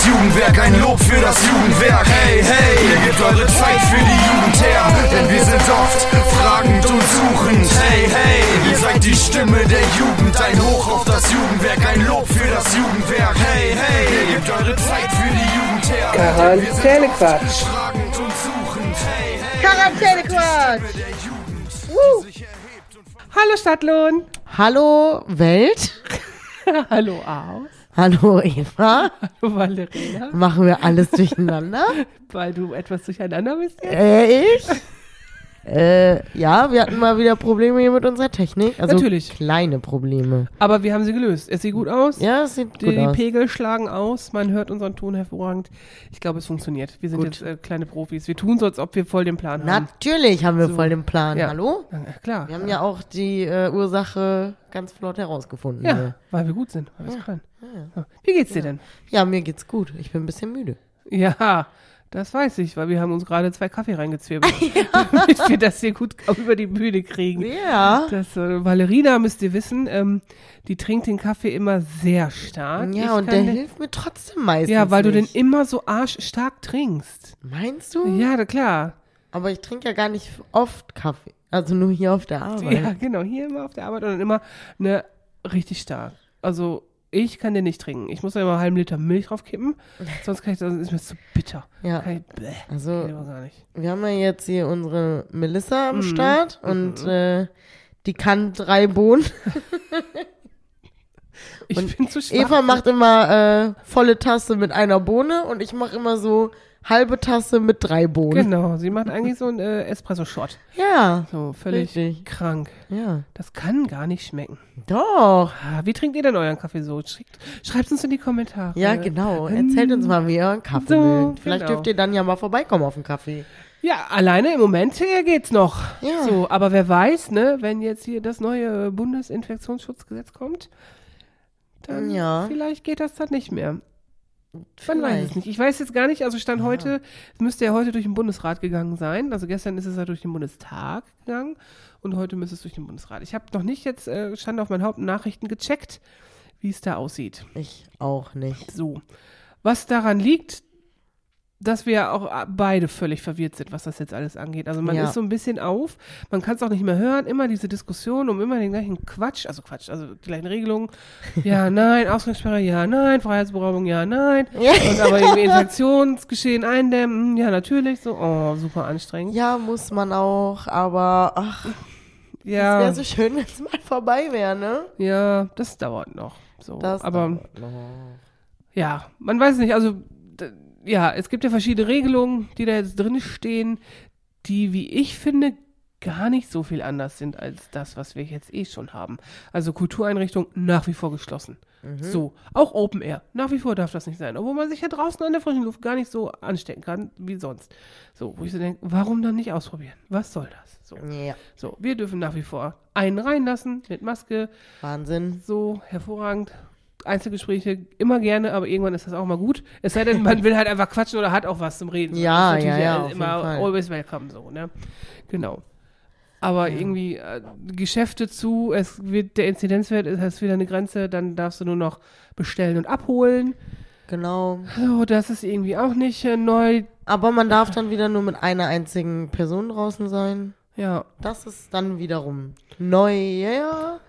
das Jugendwerk, ein Lob für das Jugendwerk. Hey, hey, ihr gebt eure Zeit für die Jugend her, denn wir sind oft fragend und suchend. Hey, hey, ihr seid die Stimme der Jugend, ein Hoch auf das Jugendwerk, ein Lob für das Jugendwerk. Hey, hey, ihr gebt eure Zeit für die Jugend her. Quarantänequatsch. oft fragend und suchend. Hey, hey, Quarantänequatsch. und Hallo Stadtlohn. Hallo Welt. Hallo Aus. Hallo Eva. Hallo Valerina. Machen wir alles durcheinander? Weil du etwas durcheinander bist jetzt? äh, ich? Äh, ja, wir hatten mal wieder Probleme hier mit unserer Technik. Also Natürlich. kleine Probleme. Aber wir haben sie gelöst. Es sieht gut aus. Ja, es sieht Die gut aus. Pegel schlagen aus, man hört unseren Ton hervorragend. Ich glaube, es funktioniert. Wir sind Gut. jetzt äh, kleine Profis. Wir tun so, als ob wir voll den Plan haben. Natürlich haben wir So. voll den Plan. Ja. Hallo? Ja, klar. Wir haben ja auch die äh, Ursache ganz flott herausgefunden. Ja, hier. weil wir gut sind, weil es können. Ja. Wie geht's dir denn? ja, mir geht's gut. Ich bin ein bisschen müde. Ja, das weiß ich, weil wir haben uns gerade zwei Kaffee reingezwirbelt, damit wir das hier gut über die Bühne kriegen. Ja. Das, äh, Valerina, müsst ihr wissen, ähm, die trinkt den Kaffee immer sehr stark. Ja, Ich und der den- hilft mir trotzdem meistens. Ja, weil du den nicht. immer so arschstark trinkst. Meinst du? Ja, klar. Aber ich trinke ja gar nicht oft Kaffee. Also nur hier auf der Arbeit. Ja, genau. Hier immer auf der Arbeit und dann immer ne, richtig stark. Also ich kann den nicht trinken. Ich muss da immer einen halben Liter Milch draufkippen. Sonst kann ich, das ist mir zu bitter. Ja. Ich, bäh, Also- kann ich aber gar nicht. Wir haben ja jetzt hier unsere Melissa am Mhm. Start und äh, die kann drei Bohnen. Ich Und bin zu schwach. Eva macht immer äh, volle Tasse mit einer Bohne und ich mache immer so halbe Tasse mit drei Bohnen. Genau, sie macht eigentlich so einen äh, Espresso-Shot. Ja, So, völlig Richtig. krank. ja. Das kann gar nicht schmecken. Doch. Ah, wie trinkt ihr denn euren Kaffee so? Schreibt, schreibt uns in die Kommentare. Ja, genau. Erzählt uns mal, wie ihr euren Kaffee So, mögt. Vielleicht genau. dürft ihr dann ja mal vorbeikommen auf den Kaffee. Ja, alleine im Moment geht's noch. Ja. So, aber wer weiß, ne, wenn jetzt hier das neue Bundesinfektionsschutzgesetz kommt, dann Ja. vielleicht geht das dann nicht mehr. Man weiß es nicht. Ich weiß jetzt gar nicht, also Stand heute, es müsste ja heute durch den Bundesrat gegangen sein. Also gestern ist es ja durch den Bundestag gegangen und heute müsste es durch den Bundesrat. Ich habe noch nicht jetzt, äh, stand auf meinen Hauptnachrichten gecheckt, wie es da aussieht. Ich auch nicht. So. Was daran liegt, dass wir auch äh, beide völlig verwirrt sind, was das jetzt alles angeht. Also man Ja. ist so ein bisschen auf, man kann es auch nicht mehr hören, immer diese Diskussion um immer den gleichen Quatsch, also Quatsch, also die gleichen Regelungen. Ja, nein, Ausgangssperre, ja, nein, Freiheitsberaubung, ja, nein. Ja. Und aber irgendwie Infektionsgeschehen eindämmen, ja, natürlich, so, oh, super anstrengend. Ja, muss man auch, aber ach, es Ja, wäre so schön, wenn es mal vorbei wäre, ne? ja, das dauert noch. So, Das aber dauert noch. Ja, man weiß nicht, also ja, es gibt ja verschiedene Regelungen, die da jetzt drin stehen, die, wie ich finde, gar nicht so viel anders sind als das, was wir jetzt eh schon haben. Also Kultureinrichtungen nach wie vor geschlossen. So, auch Open Air. Nach wie vor darf das nicht sein, obwohl man sich ja draußen an der frischen Luft gar nicht so anstecken kann wie sonst. So, wo ich so denke, warum dann nicht ausprobieren? Was soll das? So, Ja, so wir dürfen nach wie vor einen reinlassen mit Maske, Wahnsinn. so hervorragend. Einzelgespräche immer gerne, aber irgendwann ist das auch mal gut. Es sei denn, man will halt einfach quatschen oder hat auch was zum Reden. Ja, ja, ja, immer always welcome so, ne? Genau. Aber irgendwie äh, Geschäfte zu, es wird der Inzidenzwert ist ist wieder eine Grenze, dann darfst du nur noch bestellen und abholen. Genau. So, das ist irgendwie auch nicht äh, neu. Aber man darf dann wieder nur mit einer einzigen Person draußen sein. Ja, Das ist dann wiederum neu, ja.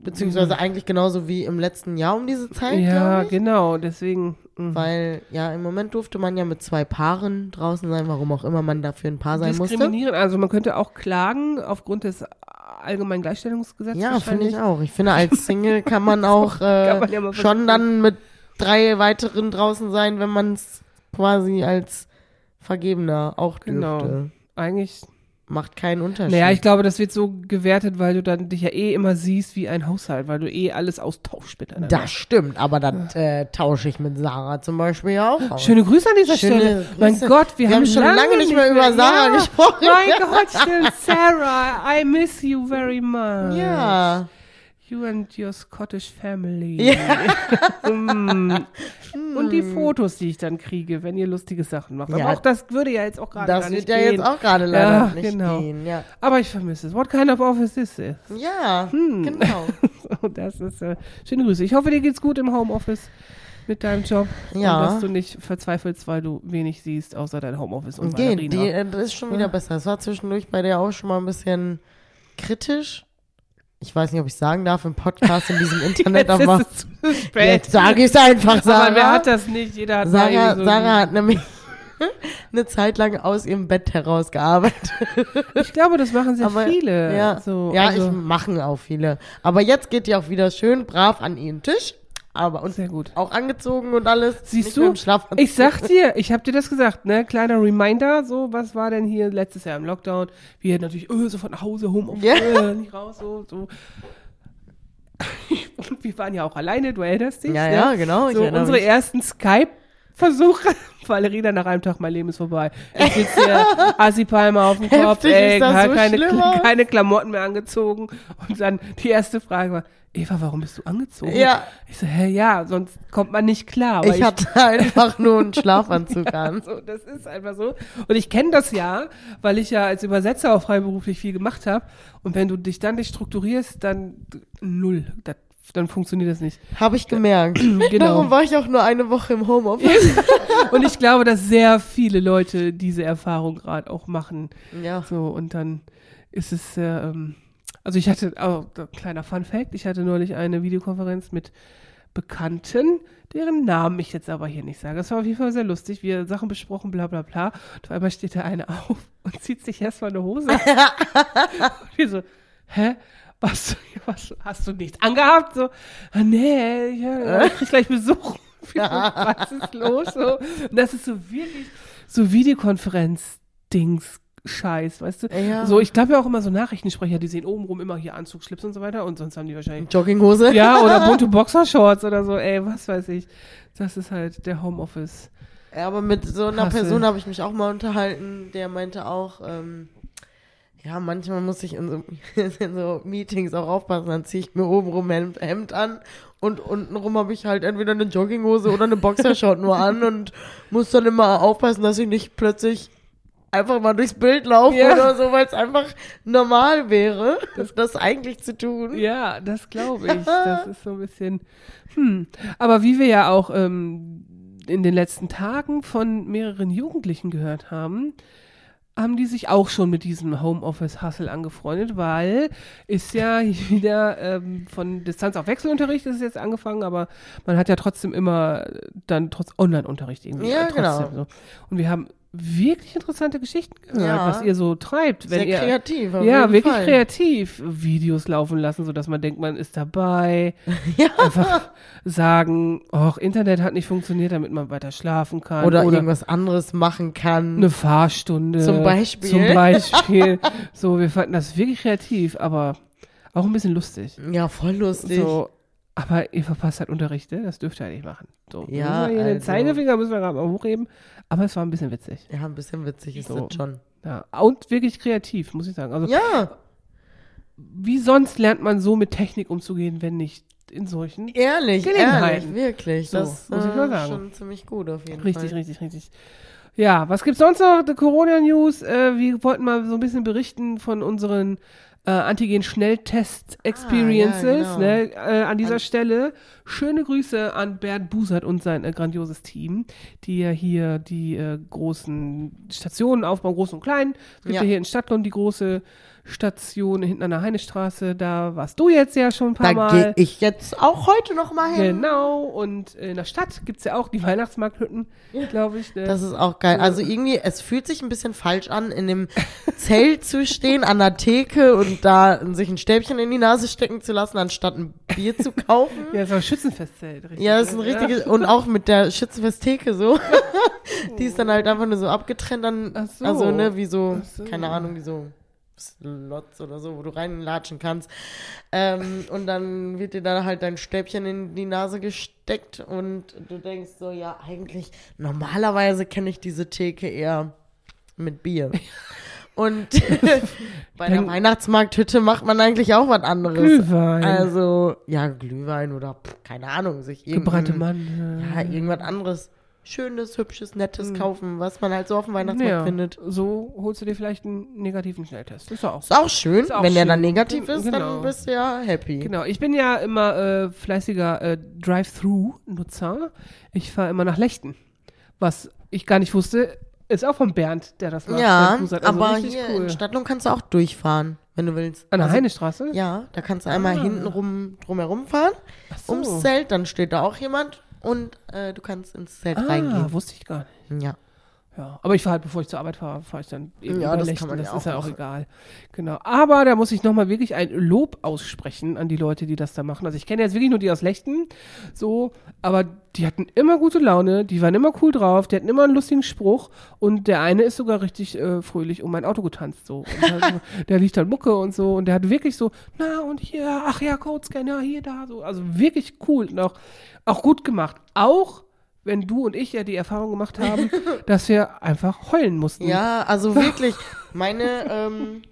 Beziehungsweise eigentlich genauso wie im letzten Jahr um diese Zeit, ja, genau. Deswegen. mh. Weil, ja, im Moment durfte man ja mit zwei Paaren draußen sein, warum auch immer man dafür ein Paar sein musste. diskriminieren. Also man könnte auch klagen aufgrund des allgemeinen Gleichstellungsgesetzes. Ja, finde ich auch. Ich finde, als Single kann man auch äh, Kann man ja schon dann mit drei weiteren draußen sein, wenn man es quasi als Vergebener auch dürfte. Genau. Eigentlich. Macht keinen Unterschied. Naja, ich glaube, das wird so gewertet, weil du dann dich ja eh immer siehst wie ein Haushalt, weil du eh alles austauschst miteinander. das stimmt, aber dann äh, tausche ich mit Sarah zum Beispiel ja auch aus. Schöne Grüße an dieser Schöne Stelle. Grüße. Mein Gott, wir, Wir haben schon lange nicht mehr über Sarah ja. gesprochen. Mein Gott. Sarah, I miss you very much. Ja. You and your Scottish family. Ja. Mm. Und die Fotos, die ich dann kriege, wenn ihr lustige Sachen macht. Ja. Aber auch das würde ja jetzt auch gerade Das gar wird nicht ja gehen. jetzt auch gerade leider Ja, nicht genau. gehen. Ja, Aber ich vermisse es. What kind of office is this? ja Hm. genau. So, das ist äh, schöne Grüße. Ich hoffe, dir geht's gut im Homeoffice. mit deinem Job. Ja. Und dass du nicht verzweifelst, weil du wenig siehst, außer dein Homeoffice und Geht, die, äh, das ist schon wieder besser. Es war zwischendurch bei der auch schon mal ein bisschen kritisch. Ich weiß nicht, ob ich sagen darf im Podcast in diesem Internet, Jetzt aber jetzt sage ich es einfach, Sarah. Aber wer hat das nicht? Jeder hat Sarah, so Sarah hat nämlich eine Zeit lang aus ihrem Bett heraus gearbeitet. Ich glaube, das machen sehr Aber, viele. Ja, so, ja also, ich machen auch viele. Aber jetzt geht die auch wieder schön brav an ihren Tisch. Aber und Sehr gut. auch angezogen und alles. Siehst du? Ich sag dir, ich hab dir das gesagt, ne? Kleiner Reminder, so, was war denn hier letztes Jahr im Lockdown? Wir natürlich, öh, sofort nach Hause, Homeoffice, Ja. äh, nicht raus, so, so. Und wir waren ja auch alleine, du erinnerst dich? Ja, ne? ja, genau, So, unsere mich. ersten Skype-Versuche. Valerina nach einem Tag, mein Leben ist vorbei. Ich sitze hier, Assi-Palme auf dem Kopf, Heftig ey, so keine, keine Klamotten mehr angezogen. Und dann die erste Frage war, Eva, warum bist du angezogen? Ja. Ich so, hä, ja, sonst kommt man nicht klar. Aber Ich hatte einfach nur einen Schlafanzug an. so, das ist einfach so. Und ich kenne das ja, weil ich ja als Übersetzer auch freiberuflich viel gemacht habe. Und wenn du dich dann nicht strukturierst, dann null. Das, dann funktioniert das nicht. Habe ich gemerkt. Genau. Darum war ich auch nur eine Woche im Homeoffice. Und ich glaube, dass sehr viele Leute diese Erfahrung gerade auch machen. Ja. So, und dann ist es, äh, ähm, also ich hatte, oh, kleiner Fun Fact, ich hatte neulich eine Videokonferenz mit Bekannten, deren Namen ich jetzt aber hier nicht sage. Das war auf jeden Fall sehr lustig. Wir Sachen besprochen, bla bla bla. Und auf einmal steht da eine auf und zieht sich erstmal eine Hose und wir so, hä? Was, was, hast du nichts angehabt? So, ah, nee, ja, ich krieg gleich Besuch. Was ist los? So. Und das ist so wirklich so Videokonferenz-Dings. Scheiß, weißt du? Ja. So, ich glaube ja auch immer so Nachrichtensprecher, die sehen obenrum immer hier Anzug, Schlips und so weiter und sonst haben die wahrscheinlich Jogginghose. ja, oder bunte Boxershorts oder so, ey, was weiß ich. Das ist halt der Homeoffice. Ja, aber mit so einer Hassel. Person habe ich mich auch mal unterhalten, der meinte auch, ähm, ja, manchmal muss ich in so, in so Meetings auch aufpassen, dann ziehe ich mir obenrum ein Hemd, Hemd an und untenrum habe ich halt entweder eine Jogginghose oder eine Boxershort nur an und muss dann immer aufpassen, dass ich nicht plötzlich einfach mal durchs Bild laufe Ja. oder so, weil es einfach normal wäre, das eigentlich zu tun. Ja, das glaube ich. Das ist so ein bisschen. Hm. Aber wie wir ja auch ähm, in den letzten Tagen von mehreren Jugendlichen gehört haben, haben die sich auch schon mit diesem Homeoffice-Hustle angefreundet, weil ist ja wieder ähm, von Distanz auf Wechselunterricht ist es jetzt angefangen, aber man hat ja trotzdem immer dann trotz Online-Unterricht irgendwie. Ja, trotzdem genau. So. Und wir haben wirklich interessante Geschichten gehört, Ja. was ihr so treibt. Wenn Sehr ihr, kreativ. ja, wirklich Fall. kreativ Videos laufen lassen, sodass man denkt, man ist dabei. Ja. Einfach sagen, oh, Internet hat nicht funktioniert, damit man weiter schlafen kann. Oder, irgendwas anderes machen kann. eine Fahrstunde. Zum Beispiel. Zum Beispiel. so, wir fanden das wirklich kreativ, aber auch ein bisschen lustig. Ja, voll lustig. So, aber ihr verpasst halt Unterricht, ne? Das dürft ihr ja nicht machen. So, Ja, müssen wir hier den also- Zeigefinger müssen wir gerade mal hochheben. Aber es war ein bisschen witzig. Ja, ein bisschen witzig ist So. das schon. Ja, und wirklich kreativ, muss ich sagen. Also, Ja, wie sonst lernt man so mit Technik umzugehen, wenn nicht in solchen? ehrlich, Gelegenheiten. ehrlich, wirklich. So, das muss ich äh, mal sagen. schon ziemlich gut auf jeden Richtig, Fall. richtig, richtig. Ja, was gibt's sonst noch? Die Corona-News. Äh, wir wollten mal so ein bisschen berichten von unseren äh, Antigen-Schnelltest-Experiences. Ah, ja, genau. ne? äh, an dieser An- Stelle schöne Grüße an Bernd Busert und sein äh, grandioses Team, die ja hier die äh, großen Stationen aufbauen, groß und klein. Es gibt ja, Ja. hier in Stadtlohn die große Station hinten an der Heinestraße. Da warst du jetzt ja schon ein paar Da Mal. gehe ich jetzt auch heute noch mal hin. Genau, und in der Stadt gibt's ja auch die Weihnachtsmarkthütten, glaube ich. Ne? Das ist auch geil. Also irgendwie, es fühlt sich ein bisschen falsch an, in dem Zelt zu stehen, an der Theke und da sich ein Stäbchen in die Nase stecken zu lassen, anstatt ein Bier zu kaufen. ja, so ein Schützenfestzelt. Richtig, Ja, das ist ein richtiges, und auch mit der Schützenfest-Theke so. Die ist dann halt einfach nur so abgetrennt, dann, so. also, ne, wie so, so. keine Ahnung, wie so Slots oder so, wo du reinlatschen kannst. Ähm, und dann wird dir da halt dein Stäbchen in die Nase gesteckt und du denkst so, ja, eigentlich, normalerweise kenne ich diese Theke eher mit Bier. Und bei der Weihnachtsmarkthütte macht man eigentlich auch was anderes. Glühwein. Also, ja, Glühwein oder pff, keine Ahnung, sich Gebrannte irgendein- Mandeln. ja, irgendwas anderes Schönes, hübsches, nettes kaufen, was man halt so auf dem Weihnachtsmarkt Ja, findet. so holst du dir vielleicht einen negativen Schnelltest. Ist auch Ist auch schön. Ist auch Wenn der dann schön. negativ ist, Genau. dann bist du ja happy. Genau, ich bin ja immer äh, fleißiger äh, Drive-Thru-Nutzer. Ich fahre immer nach Lechten. Was ich gar nicht wusste, ist auch von Bernd, der das macht. Ja. Also aber richtig hier cool. in Stadtlohn kannst du auch durchfahren, wenn du willst. An der Also, Heinestraße? Ja, da kannst du einmal Ah. hinten rum drumherum fahren, so. ums Zelt, dann steht da auch jemand und äh, du kannst ins Zelt Ah, reingehen. wusste ich gar nicht. Ja. Ja, aber ich fahre halt, bevor ich zur Arbeit fahre, fahre ich dann eben Ja, das kann man das ja ist ja auch machen. egal. Genau. Aber da muss ich nochmal wirklich ein Lob aussprechen an die Leute, die das da machen. Also ich kenne jetzt wirklich nur die aus Lechten, so, aber die hatten immer gute Laune, die waren immer cool drauf, die hatten immer einen lustigen Spruch und der eine ist sogar richtig äh, fröhlich um mein Auto getanzt, so. Halt der liegt halt Mucke und so und der hat wirklich so, na und hier, ach ja, Codescanner, hier, da, so. Also wirklich cool und auch, auch gut gemacht. Auch wenn du und ich ja die Erfahrung gemacht haben, dass wir einfach heulen mussten. Ja, also wirklich, meine, ähm,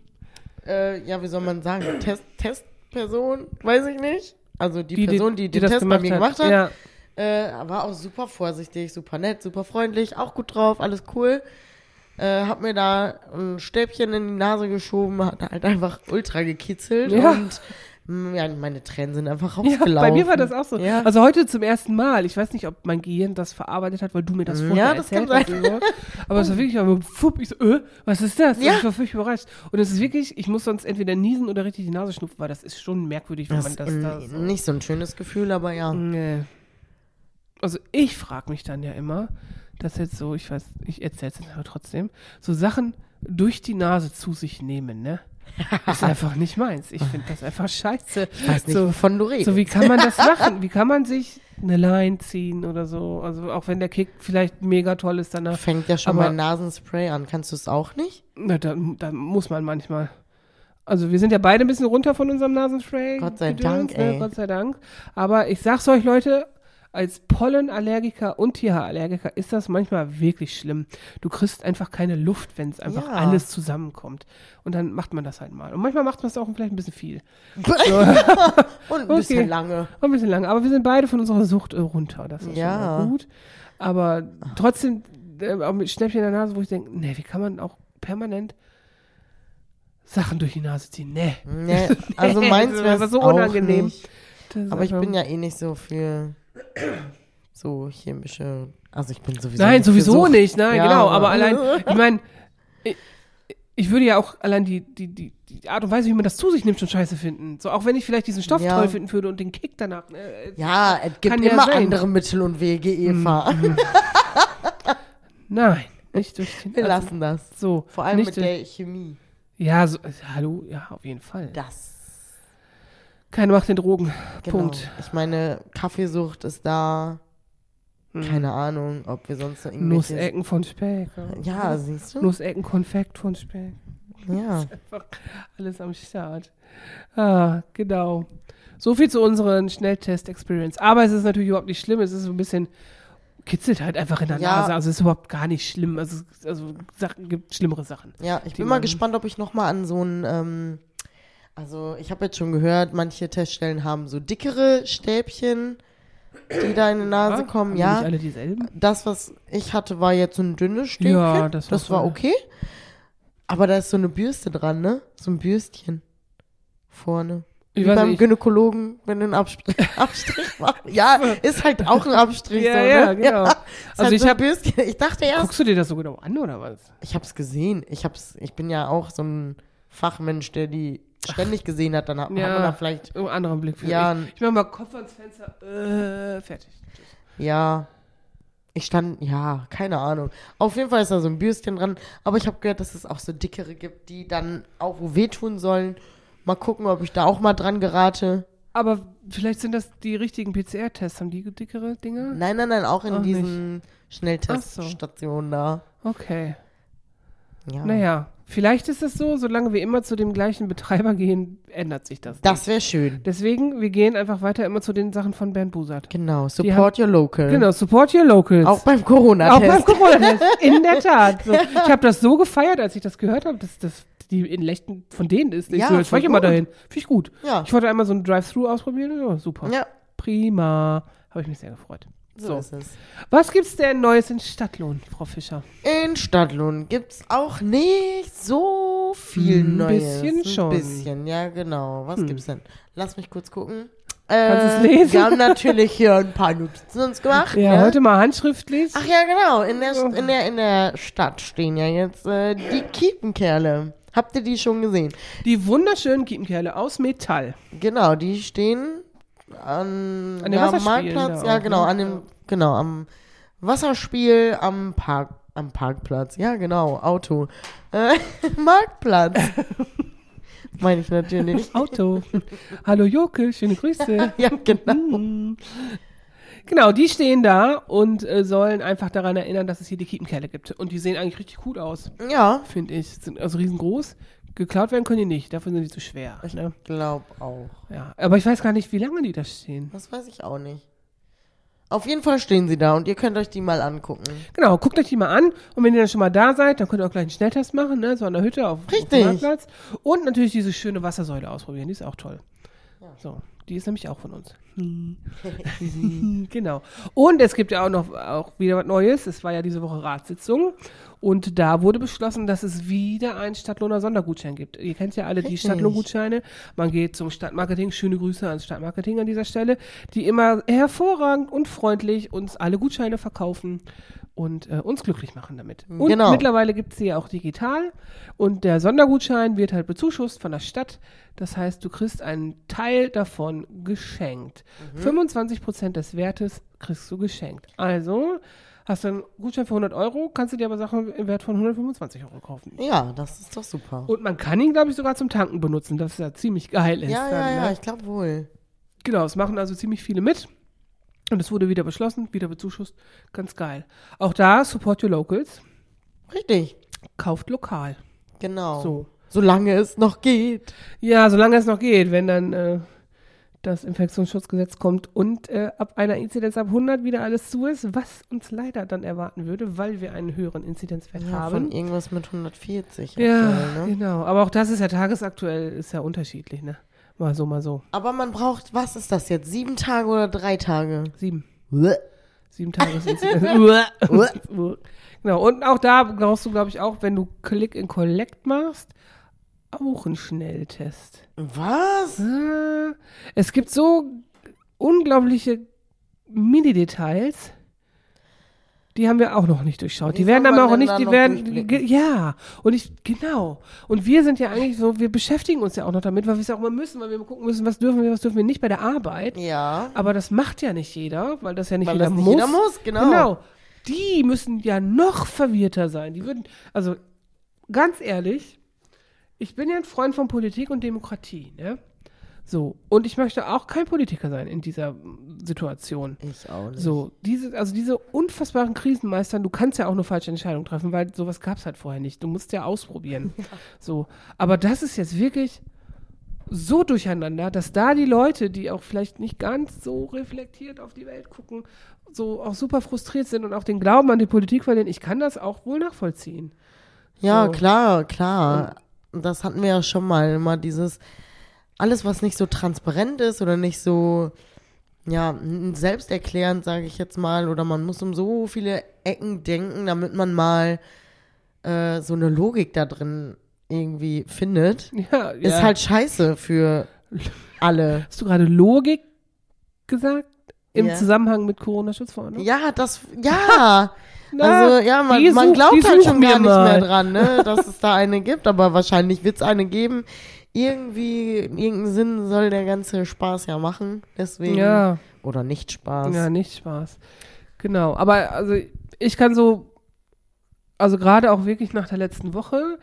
äh, ja, wie soll man sagen, Test, Testperson, weiß ich nicht. Also die, Person, die, den das Test bei mir gemacht hat, Ja. äh, war auch super vorsichtig, super nett, super freundlich, auch gut drauf, alles cool. Äh, hab mir da ein Stäbchen in die Nase geschoben, hat halt einfach ultra gekitzelt Ja. und ja, meine Tränen sind einfach Ja, rausgelaufen. bei mir war das auch so. Ja. Also heute zum ersten Mal. Ich weiß nicht, ob mein Gehirn das verarbeitet hat, weil du mir das Ja, vorher das erzählt hast. so. Aber es war wirklich, aber fupp, ich so, äh, was ist das? Ja. Und ich war völlig überrascht. Und es ist wirklich, ich muss sonst entweder niesen oder richtig die Nase schnupfen, weil das ist schon merkwürdig, wenn das man das ist da so. nicht so ein schönes Gefühl, aber ja. Nee. Also ich frage mich dann ja immer, dass jetzt so, ich weiß, ich erzähle es aber trotzdem, so Sachen durch die Nase zu sich nehmen, ne? Ist einfach nicht meins. Ich finde das einfach scheiße. Ich weiß nicht, so, wovon du redest. so, wie kann man das machen? Wie kann man sich eine Line ziehen oder so? Also, auch wenn der Kick vielleicht mega toll ist danach. Fängt ja schon Aber- bei Nasenspray an. Kannst du es auch nicht? Na, da, da muss man manchmal. Also, wir sind ja beide ein bisschen runter von unserem Nasenspray. Gott sei Dank, ne? ey. Gott sei Dank. Aber ich sag's euch, Leute, als Pollenallergiker und Tierhaarallergiker ist das manchmal wirklich schlimm. Du kriegst einfach keine Luft, wenn es einfach Ja. alles zusammenkommt. Und dann macht man das halt mal. Und manchmal macht man es auch vielleicht ein bisschen viel. Und ein bisschen Okay. lange. Ein bisschen lang, aber wir sind beide von unserer Sucht runter. Das ist Ja. gut. Aber trotzdem, äh, auch mit Schnäppchen in der Nase, wo ich denke, nee, wie kann man auch permanent Sachen durch die Nase ziehen? Nee. Nee, also meins das wäre so unangenehm. Aber ich bin ja eh nicht so für so chemische. Also ich bin sowieso. Nein, nicht sowieso Sucht. nicht, nein, Ja, genau. aber- Aber allein, ich meine, ich, ich würde ja auch allein die, die, die, die Art und Weise, wie man das zu sich nimmt, schon scheiße finden. So, auch wenn ich vielleicht diesen Stoff Ja. toll finden würde und den Kick danach. Ne, Ja, es gibt ja immer sein. andere Mittel und Wege, Eva. Nein, nicht durch den. Wir also, lassen das. So, Vor allem nicht mit der Chemie. Ja, so, äh, hallo, ja, auf jeden Fall. Das. Keine Macht den Drogen. Genau. Punkt. Ich meine, Kaffeesucht ist da. Hm. Keine Ahnung, ob wir sonst noch irgendwelche. Nussecken von Speck. Ja, siehst du? Nussecken, Konfekt von Speck. Ja. Einfach alles am Start. Ah, genau. So viel zu unseren Schnelltest-Experience. Aber es ist natürlich überhaupt nicht schlimm. Es ist so ein bisschen, kitzelt halt einfach in der Ja. Nase. Also es ist überhaupt gar nicht schlimm. Also, es- also Sachen gibt schlimmere Sachen. Ja, ich bin mal gespannt, ob ich noch mal an so ein, ähm, also ich habe jetzt schon gehört, manche Teststellen haben so dickere Stäbchen, die da in die Nase Ja, kommen. die Ja, Nicht alle dieselben? das, was ich hatte, war jetzt so ein dünnes Stäbchen. Ja, das das, war okay. Aber da ist so eine Bürste dran, ne? So ein Bürstchen vorne. Ich Wie beim nicht. Gynäkologen, wenn du einen Abstrich, Abstrich machst. Ja, ist halt auch ein Abstrich. Ja, so, ne? ja, genau. Ist Also halt ich so hab- Bürstchen. Ich dachte erst, Guckst du dir das so genau an oder was? ich hab's gesehen. Ich hab's, ich bin ja auch so ein Fachmensch, der die ständig gesehen hat. Dann hat, hat Ja. man da vielleicht, Ein anderer Blick für Ja, Ich, ich mach mal Kopf ans Fenster. Äh, fertig. ja. Ich stand, ja, keine Ahnung. Auf jeden Fall ist da so ein Bürstchen dran. Aber ich habe gehört, dass es auch so dickere gibt, die dann auch wo wehtun sollen. Mal gucken, ob ich da auch mal dran gerate. Aber vielleicht sind das die richtigen PCR-Tests. Haben die dickere Dinger? Nein, nein, nein, auch in Auch diesen Schnellteststationen da. Okay. Ja. Naja, vielleicht ist es so, solange wir immer zu dem gleichen Betreiber gehen, ändert sich das. Das wäre schön. Deswegen, wir gehen einfach weiter immer zu den Sachen von Bernd Busert. Genau. Support your local. Genau, support your locals. Auch beim Auch beim Corona-Test. Corona-Test. In der Tat. So. Ich habe das so gefeiert, als ich das gehört habe, dass das die in Lechten von denen ist. Ich Ja, so, jetzt fahr voll ich immer dahin. Finde ich gut. Ja. Ich wollte einmal so ein Drive-Thru ausprobieren. Ja, super. Ja. Prima. Habe ich mich sehr gefreut. So, So. ist es. Was gibt's denn Neues in Stadtlohn, Frau Fischer? In Stadtlohn gibt's auch nicht so viel Ein Neues. bisschen Ein schon. bisschen, ja genau. Was Hm. gibt's denn? Lass mich kurz gucken. Kannst Äh, du's lesen? Wir haben natürlich hier ein paar Notizen uns gemacht. Ja, ne? heute mal handschriftlich. Ach ja, genau. In der, in der, in der Stadt stehen ja jetzt äh, die Kiepenkerle. Habt ihr die schon gesehen? Die wunderschönen Kiepenkerle aus Metall. Genau, die stehen an, An Wasserspielen Marktplatz. Ja, genau, ne? an dem, genau, am Wasserspiel am Park, am Parkplatz. Ja, genau, Auto. Äh, Marktplatz. Meine ich natürlich. Auto. Hallo Joke, schöne Grüße. Ja, genau. Mm. Genau, die stehen da und äh, sollen einfach daran erinnern, dass es hier die Kiepenkerle gibt. Und die sehen eigentlich richtig gut aus, Ja, finde ich. Sind also riesengroß. Geklaut werden können die nicht, dafür sind die zu schwer. Ne? glaub auch. Ja, aber ich weiß gar nicht, wie lange die da stehen. Das weiß ich auch nicht. Auf jeden Fall stehen sie da und ihr könnt euch die mal angucken. Genau, guckt euch die mal an und wenn ihr dann schon mal da seid, dann könnt ihr auch gleich einen Schnelltest machen, ne? so an der Hütte auf, auf dem Marktplatz. Und natürlich diese schöne Wassersäule ausprobieren, die ist auch toll. So, die ist nämlich auch von uns. genau. Und es gibt ja auch noch auch wieder was Neues. Es war ja diese Woche Ratssitzung und da wurde beschlossen, dass es wieder einen Stadtlohner Sondergutschein gibt. Ihr kennt ja alle die Richtig. Stadtlohngutscheine. Man geht zum Stadtmarketing. Schöne Grüße ans Stadtmarketing an dieser Stelle, die immer hervorragend und freundlich uns alle Gutscheine verkaufen und äh, uns glücklich machen damit. Und Genau. mittlerweile gibt es sie ja auch digital und der Sondergutschein wird halt bezuschusst von der Stadt. Das heißt, du kriegst einen Teil davon geschenkt. 25 Prozent des Wertes kriegst du geschenkt. Also hast du einen Gutschein für 100 Euro, kannst du dir aber Sachen im Wert von 125 Euro kaufen. Ja, das ist doch super. Und man kann ihn, glaube ich, sogar zum Tanken benutzen, das ja ziemlich geil ist. ja, dann, ja, ja, ne? ich glaube wohl. Genau, es machen also ziemlich viele mit. Und es wurde wieder beschlossen, wieder bezuschusst. Ganz geil. Auch da, support your locals. Richtig. Kauft lokal. Genau. So. Solange es noch geht. Ja, solange es noch geht, wenn dann äh, das Infektionsschutzgesetz kommt und äh, ab einer Inzidenz ab 100 wieder alles zu ist, was uns leider dann erwarten würde, weil wir einen höheren Inzidenzwert Ja, haben. von irgendwas mit 140. Ja, aktuell, ne? genau. Aber auch das ist ja tagesaktuell, ist ja unterschiedlich, ne? Mal so, mal so. Aber man braucht, was ist das jetzt? Sieben Tage oder drei Tage? Sieben. Sieben Tagesinzidenz. genau. Und auch da brauchst du, glaube ich, auch, wenn du Click and Collect machst, auch einen Schnelltest. Was? Ah, Es gibt so unglaubliche Mini-Details. Die haben wir auch noch nicht durchschaut. Wie Die werden aber auch nicht, die werden, ja. Und ich, genau. Und wir sind ja eigentlich so, wir beschäftigen uns ja auch noch damit, weil wir es ja auch mal müssen, weil wir mal gucken müssen, was dürfen wir, was dürfen wir nicht bei der Arbeit. Ja. Aber das macht ja nicht jeder, weil das ja nicht Weil jeder das nicht muss. jeder muss, genau. Genau. Die müssen ja noch verwirrter sein. Die würden, also ganz ehrlich, ich bin ja ein Freund von Politik und Demokratie, ne? So. Und ich möchte auch kein Politiker sein in dieser Situation. Ich auch nicht. So, diese, also diese unfassbaren Krisen meistern, du kannst ja auch nur falsche Entscheidungen treffen, weil sowas gab es halt vorher nicht. Du musst ja ausprobieren. So. Aber das ist jetzt wirklich so durcheinander, dass da die Leute, die auch vielleicht nicht ganz so reflektiert auf die Welt gucken, so auch super frustriert sind und auch den Glauben an die Politik verlieren. Ich kann das auch wohl nachvollziehen. Ja, So. klar, klar. Und das hatten wir ja schon mal, immer dieses, alles, was nicht so transparent ist oder nicht so, ja, selbsterklärend, sage ich jetzt mal, oder man muss um so viele Ecken denken, damit man mal äh, so eine Logik da drin irgendwie findet, Ja, ist ja. halt scheiße für alle. Hast du gerade Logik gesagt? Im Ja. Zusammenhang mit Corona-Schutzverordnung? Ja, das, ja. Na, also, ja, man, man glaubt halt schon gar nicht mal. mehr dran, ne, dass es da eine gibt, aber wahrscheinlich wird es eine geben. Irgendwie, in irgendeinen Sinn soll der ganze Spaß ja machen, deswegen. Ja. Oder nicht Spaß. Ja, nicht Spaß. Genau. Aber also ich kann so, also gerade auch wirklich nach der letzten Woche,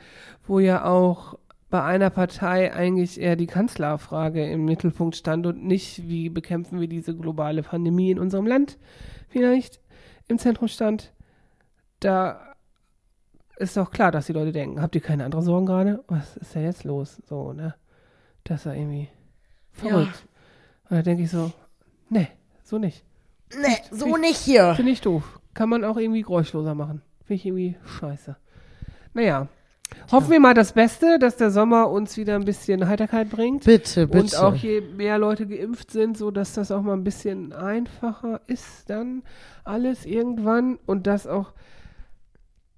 wo ja auch bei einer Partei eigentlich eher die Kanzlerfrage im Mittelpunkt stand und nicht, wie bekämpfen wir diese globale Pandemie in unserem Land vielleicht im Zentrum stand, da ist doch klar, dass die Leute denken, habt ihr keine anderen Sorgen gerade? Was ist denn jetzt los? So, ne? Das ist ja irgendwie verrückt. Und da denke ich so, nee, so nicht. Nee, so nicht hier. Finde ich doof. Kann man auch irgendwie geräuschloser machen. Finde ich irgendwie scheiße. Naja. Hoffen wir mal das Beste, dass der Sommer uns wieder ein bisschen Heiterkeit bringt. Bitte, bitte. Und auch je mehr Leute geimpft sind, so dass das auch mal ein bisschen einfacher ist, dann alles irgendwann und das auch,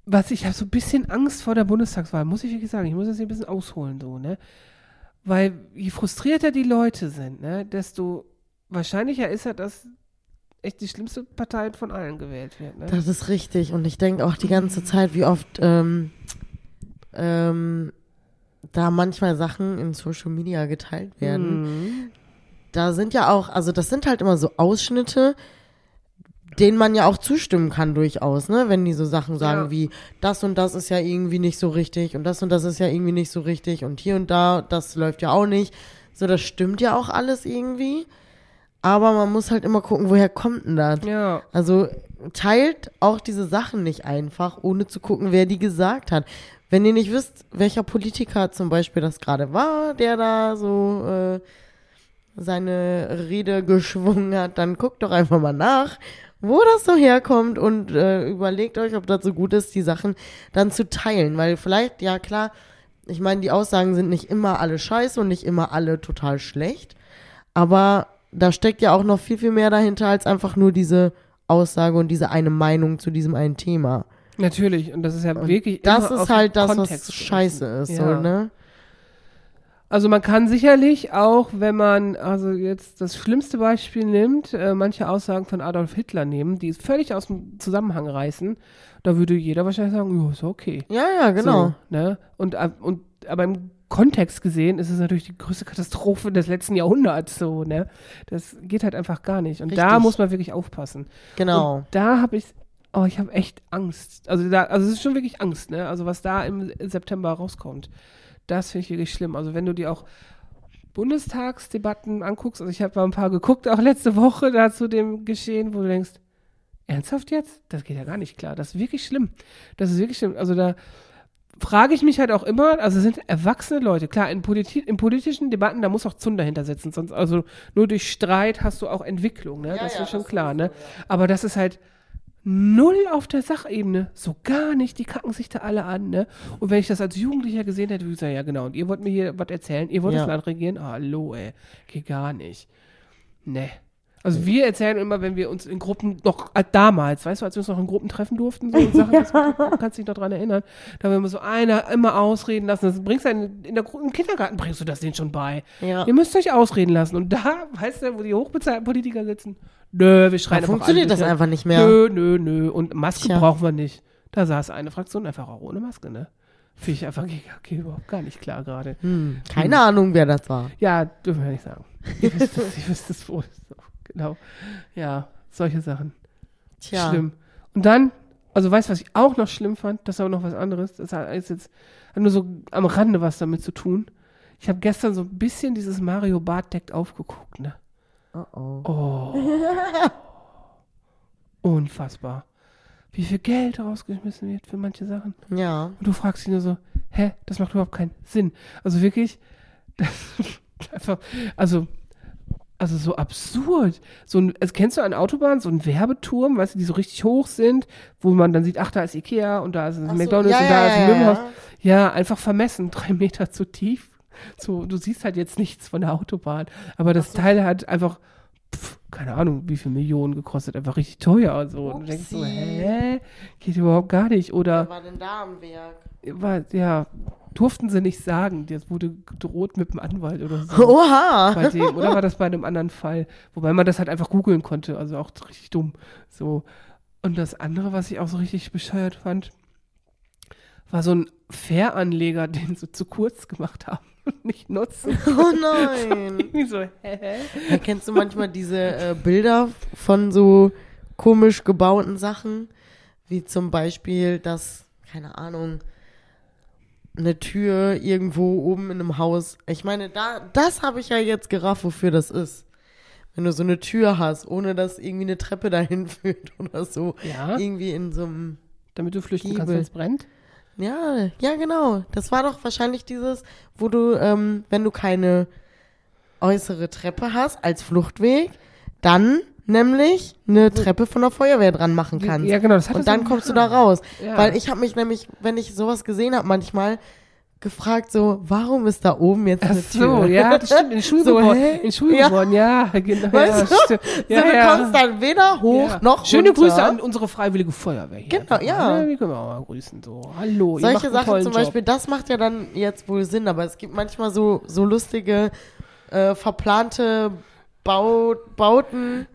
was ich habe so ein bisschen Angst vor der Bundestagswahl, muss ich wirklich sagen. Ich muss das hier ein bisschen ausholen, so, ne? Weil je frustrierter die Leute sind, ne, desto wahrscheinlicher ist ja, dass echt die schlimmste Partei von allen gewählt wird, ne? Das ist richtig. Und ich denke auch die ganze Zeit, wie oft ähm, ähm, da manchmal Sachen in Social Media geteilt werden. Mhm. Da sind ja auch, also das sind halt immer so Ausschnitte, denen man ja auch zustimmen kann durchaus, ne? Wenn die so Sachen sagen Ja. wie, das und das ist ja irgendwie nicht so richtig und das und das ist ja irgendwie nicht so richtig und hier und da, das läuft ja auch nicht. So, das stimmt ja auch alles irgendwie. Aber man muss halt immer gucken, woher kommt denn das? Ja. Also teilt auch diese Sachen nicht einfach, ohne zu gucken, wer die gesagt hat. Wenn ihr nicht wisst, welcher Politiker zum Beispiel das gerade war, der da so äh, seine Rede geschwungen hat, dann guckt doch einfach mal nach, wo das so herkommt und äh, überlegt euch, ob das so gut ist, die Sachen dann zu teilen. Weil vielleicht, ja klar, ich meine, die Aussagen sind nicht immer alle scheiße und nicht immer alle total schlecht, aber da steckt ja auch noch viel, viel mehr dahinter als einfach nur diese Aussage und diese eine Meinung zu diesem einen Thema. Natürlich. Und das ist ja wirklich. Das immer auf ist halt das, Kontext was scheiße ist, Ja. so, ne? Also man kann sicherlich auch, wenn man also jetzt das schlimmste Beispiel nimmt, äh, manche Aussagen von Adolf Hitler nehmen, die es völlig aus dem Zusammenhang reißen, da würde jeder wahrscheinlich sagen, ja, ist okay. Ja, ja, genau. So, ne? und, äh, und aber im Kontext gesehen ist es natürlich die größte Katastrophe des letzten Jahrhunderts so, ne? Das geht halt einfach gar nicht. Und da Richtig. muss man wirklich aufpassen. Genau. Und da habe ich, oh, ich habe echt Angst. Also da, also es ist schon wirklich Angst, ne? Also was da im September rauskommt, das finde ich wirklich schlimm. Also wenn du dir auch Bundestagsdebatten anguckst, also ich habe mal ein paar geguckt, auch letzte Woche da zu dem Geschehen, wo du denkst, ernsthaft jetzt? Das geht ja gar nicht klar. Das ist wirklich schlimm. Das ist wirklich schlimm. Also da frage ich mich halt auch immer, also es sind erwachsene Leute, klar, in, Politi in politischen Debatten, da muss auch Zunder dahinter sitzen, sonst, also nur durch Streit hast du auch Entwicklung, ne? das ja, ist schon das klar, ne? Aber das ist halt null auf der Sachebene, so gar nicht, die kacken sich da alle an, ne? Und wenn ich das als Jugendlicher gesehen hätte, würde ich sagen, ja genau, und ihr wollt mir hier was erzählen, ihr wollt Ja. das Land regieren? Ah, hallo, ey, geht gar nicht. Ne. Also wir erzählen immer, wenn wir uns in Gruppen noch äh, damals, weißt du, als wir uns noch in Gruppen treffen durften, so Sachen, das, du kannst dich noch dran erinnern, da haben wir immer so einer immer ausreden lassen. Das bringst du in, in der Gru- im Kindergarten bringst du das denen schon bei. Ja. Ihr müsst euch ausreden lassen. Und da, weißt du, wo die hochbezahlten Politiker sitzen, nö, wir schreien Da einfach funktioniert das einfach nicht mehr. Nö, nö, nö. Und Maske Tja. brauchen wir nicht. Da saß eine Fraktion einfach auch ohne Maske, ne? Finde ich einfach geht, geht überhaupt gar nicht klar gerade. Hm, keine Ahnung, wer das war. Ja, dürfen wir nicht sagen. Ihr wisst es, wohl. Genau. Ja, solche Sachen. Tja. Schlimm. Und dann, also weißt du, was ich auch noch schlimm fand? Das ist aber noch was anderes. Das hat jetzt hat nur so am Rande was damit zu tun. Ich habe gestern so ein bisschen dieses Mario Bart Deck aufgeguckt, ne? Oh oh. Oh. Unfassbar. Wie viel Geld rausgeschmissen wird für manche Sachen. Ja. Und du fragst dich nur so, hä, das macht überhaupt keinen Sinn. Also wirklich, das ist einfach, also, also so absurd. So ein, also kennst du an Autobahn so einen Werbeturm, weißt du, die so richtig hoch sind, wo man dann sieht, ach, da ist Ikea und da ist ein so, McDonalds ja, und da ja, ist ein ja, Möbelhaus. ja. Ja, einfach vermessen, drei Meter zu tief. So, du siehst halt jetzt nichts von der Autobahn. Aber das Teil hat einfach, pf, keine Ahnung, wie viel Millionen gekostet, einfach richtig teuer. So. Und du denkst so, hä? Geht überhaupt gar nicht. Oder Wer war denn da am Werk? war, ja, durften sie nicht sagen. Das wurde gedroht mit dem Anwalt oder so. Oha! Bei dem. Oder war das bei einem anderen Fall? Wobei man das halt einfach googeln konnte. Also auch richtig dumm. So. Und das andere, was ich auch so richtig bescheuert fand, war so ein Fähranleger, den sie zu kurz gemacht haben und nicht nutzen. Oh nein! So, hä? Ja, kennst du manchmal diese äh, Bilder von so komisch gebauten Sachen? Wie zum Beispiel, dass, keine Ahnung, eine Tür irgendwo oben in einem Haus. Ich meine, da, das habe ich ja jetzt gerafft, wofür das ist. Wenn du so eine Tür hast, ohne dass irgendwie eine Treppe dahin führt oder so. Ja, Irgendwie in so einem. damit du flüchten kannst, Giebel. wenn es brennt. Ja, ja, genau. Das war doch wahrscheinlich dieses, wo du, ähm, wenn du keine äußere Treppe hast als Fluchtweg, dann nämlich eine Treppe von der Feuerwehr dran machen kannst. Ja, genau, das hat Und das dann kommst du da raus. Ja. Weil ich habe mich nämlich, wenn ich sowas gesehen habe, manchmal gefragt so, warum ist da oben jetzt Ach eine so, Tür? ja, das stimmt. In So, Schulgebäuden. hä? in Schulgebäuden, ja, genau. Weißt ja, du? stimmt. so, Ja, du ja. kommst dann weder hoch Ja. noch Schöne runter. Grüße an unsere freiwillige Feuerwehr hier. Genau, ja. Die können wir auch mal grüßen. So, hallo, Solche Sachen zum Job. Beispiel, das macht ja dann jetzt wohl Sinn, aber es gibt manchmal so, so lustige, äh, verplante Bau, Bauten,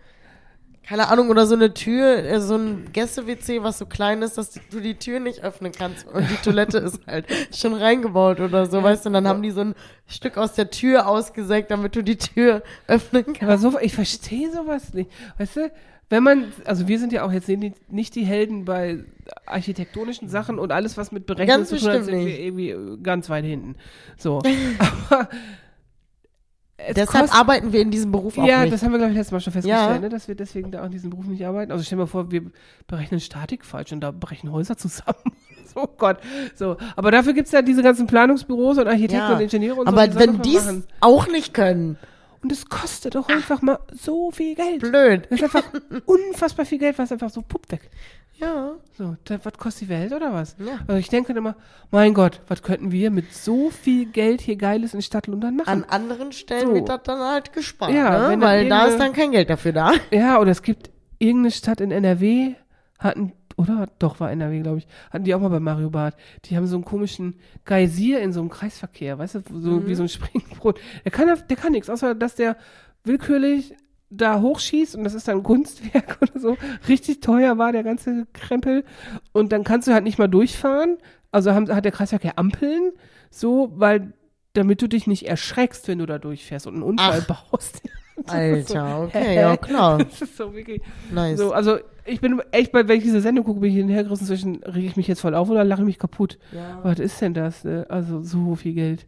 keine Ahnung, oder so eine Tür, äh, so ein Gäste-WC, was so klein ist, dass du die Tür nicht öffnen kannst und die Toilette ist halt schon reingebaut oder so, weißt du, und dann haben die so ein Stück aus der Tür ausgesägt, damit du die Tür öffnen kannst. Aber so, ich verstehe sowas nicht. Weißt du, wenn man, also wir sind ja auch jetzt nicht die Helden bei architektonischen Sachen und alles, was mit Berechnung zu tun hat, sind wir irgendwie ganz weit hinten. So. Aber Deshalb arbeiten wir in diesem Beruf auch ja, nicht. das haben wir, glaube ich, letztes Mal schon festgestellt, Ja. ne, dass wir deswegen da auch in diesem Beruf nicht arbeiten. Also stell dir mal vor, wir berechnen Statik falsch und da brechen Häuser zusammen. oh Gott. So. Aber dafür gibt's ja diese ganzen Planungsbüros und Architekten Ja. und Ingenieure und so. aber die sollen wenn die es auch nicht können, Und es kostet doch einfach mal so viel Geld. blöd. Das ist einfach unfassbar viel Geld, was einfach so puppt weg. Ja. So, was kostet die Welt oder was? Ja. Also ich denke immer, mein Gott, was könnten wir mit so viel Geld hier Geiles in Stadtlundern machen? An anderen Stellen So. wird das dann halt gespart, Ja, ne? weil da ist dann kein Geld dafür da. Ja, oder es gibt irgendeine Stadt in NRW, hatten, oder doch war NRW, glaube ich, hatten die auch mal bei Mario Barth. Die haben so einen komischen Geysir in so einem Kreisverkehr, weißt du, so Mhm. wie so ein Springbrot. Der kann, der kann nichts, außer dass der willkürlich da hochschießt und das ist dann ein Kunstwerk oder so. Richtig teuer war der ganze Krempel. Und dann kannst du halt nicht mal durchfahren. Also haben, hat der Kreisverkehr Ampeln, so, weil, damit du dich nicht erschreckst, wenn du da durchfährst und einen Unfall baust. Alter, okay, ja klar. Das ist so wirklich. Nice. So, also ich bin echt, bei, wenn ich diese Sendung gucke, bin ich hinhergerissen zwischen, rege ich mich jetzt voll auf oder lache ich mich kaputt. Ja. Was ist denn das? ne? Also so viel Geld.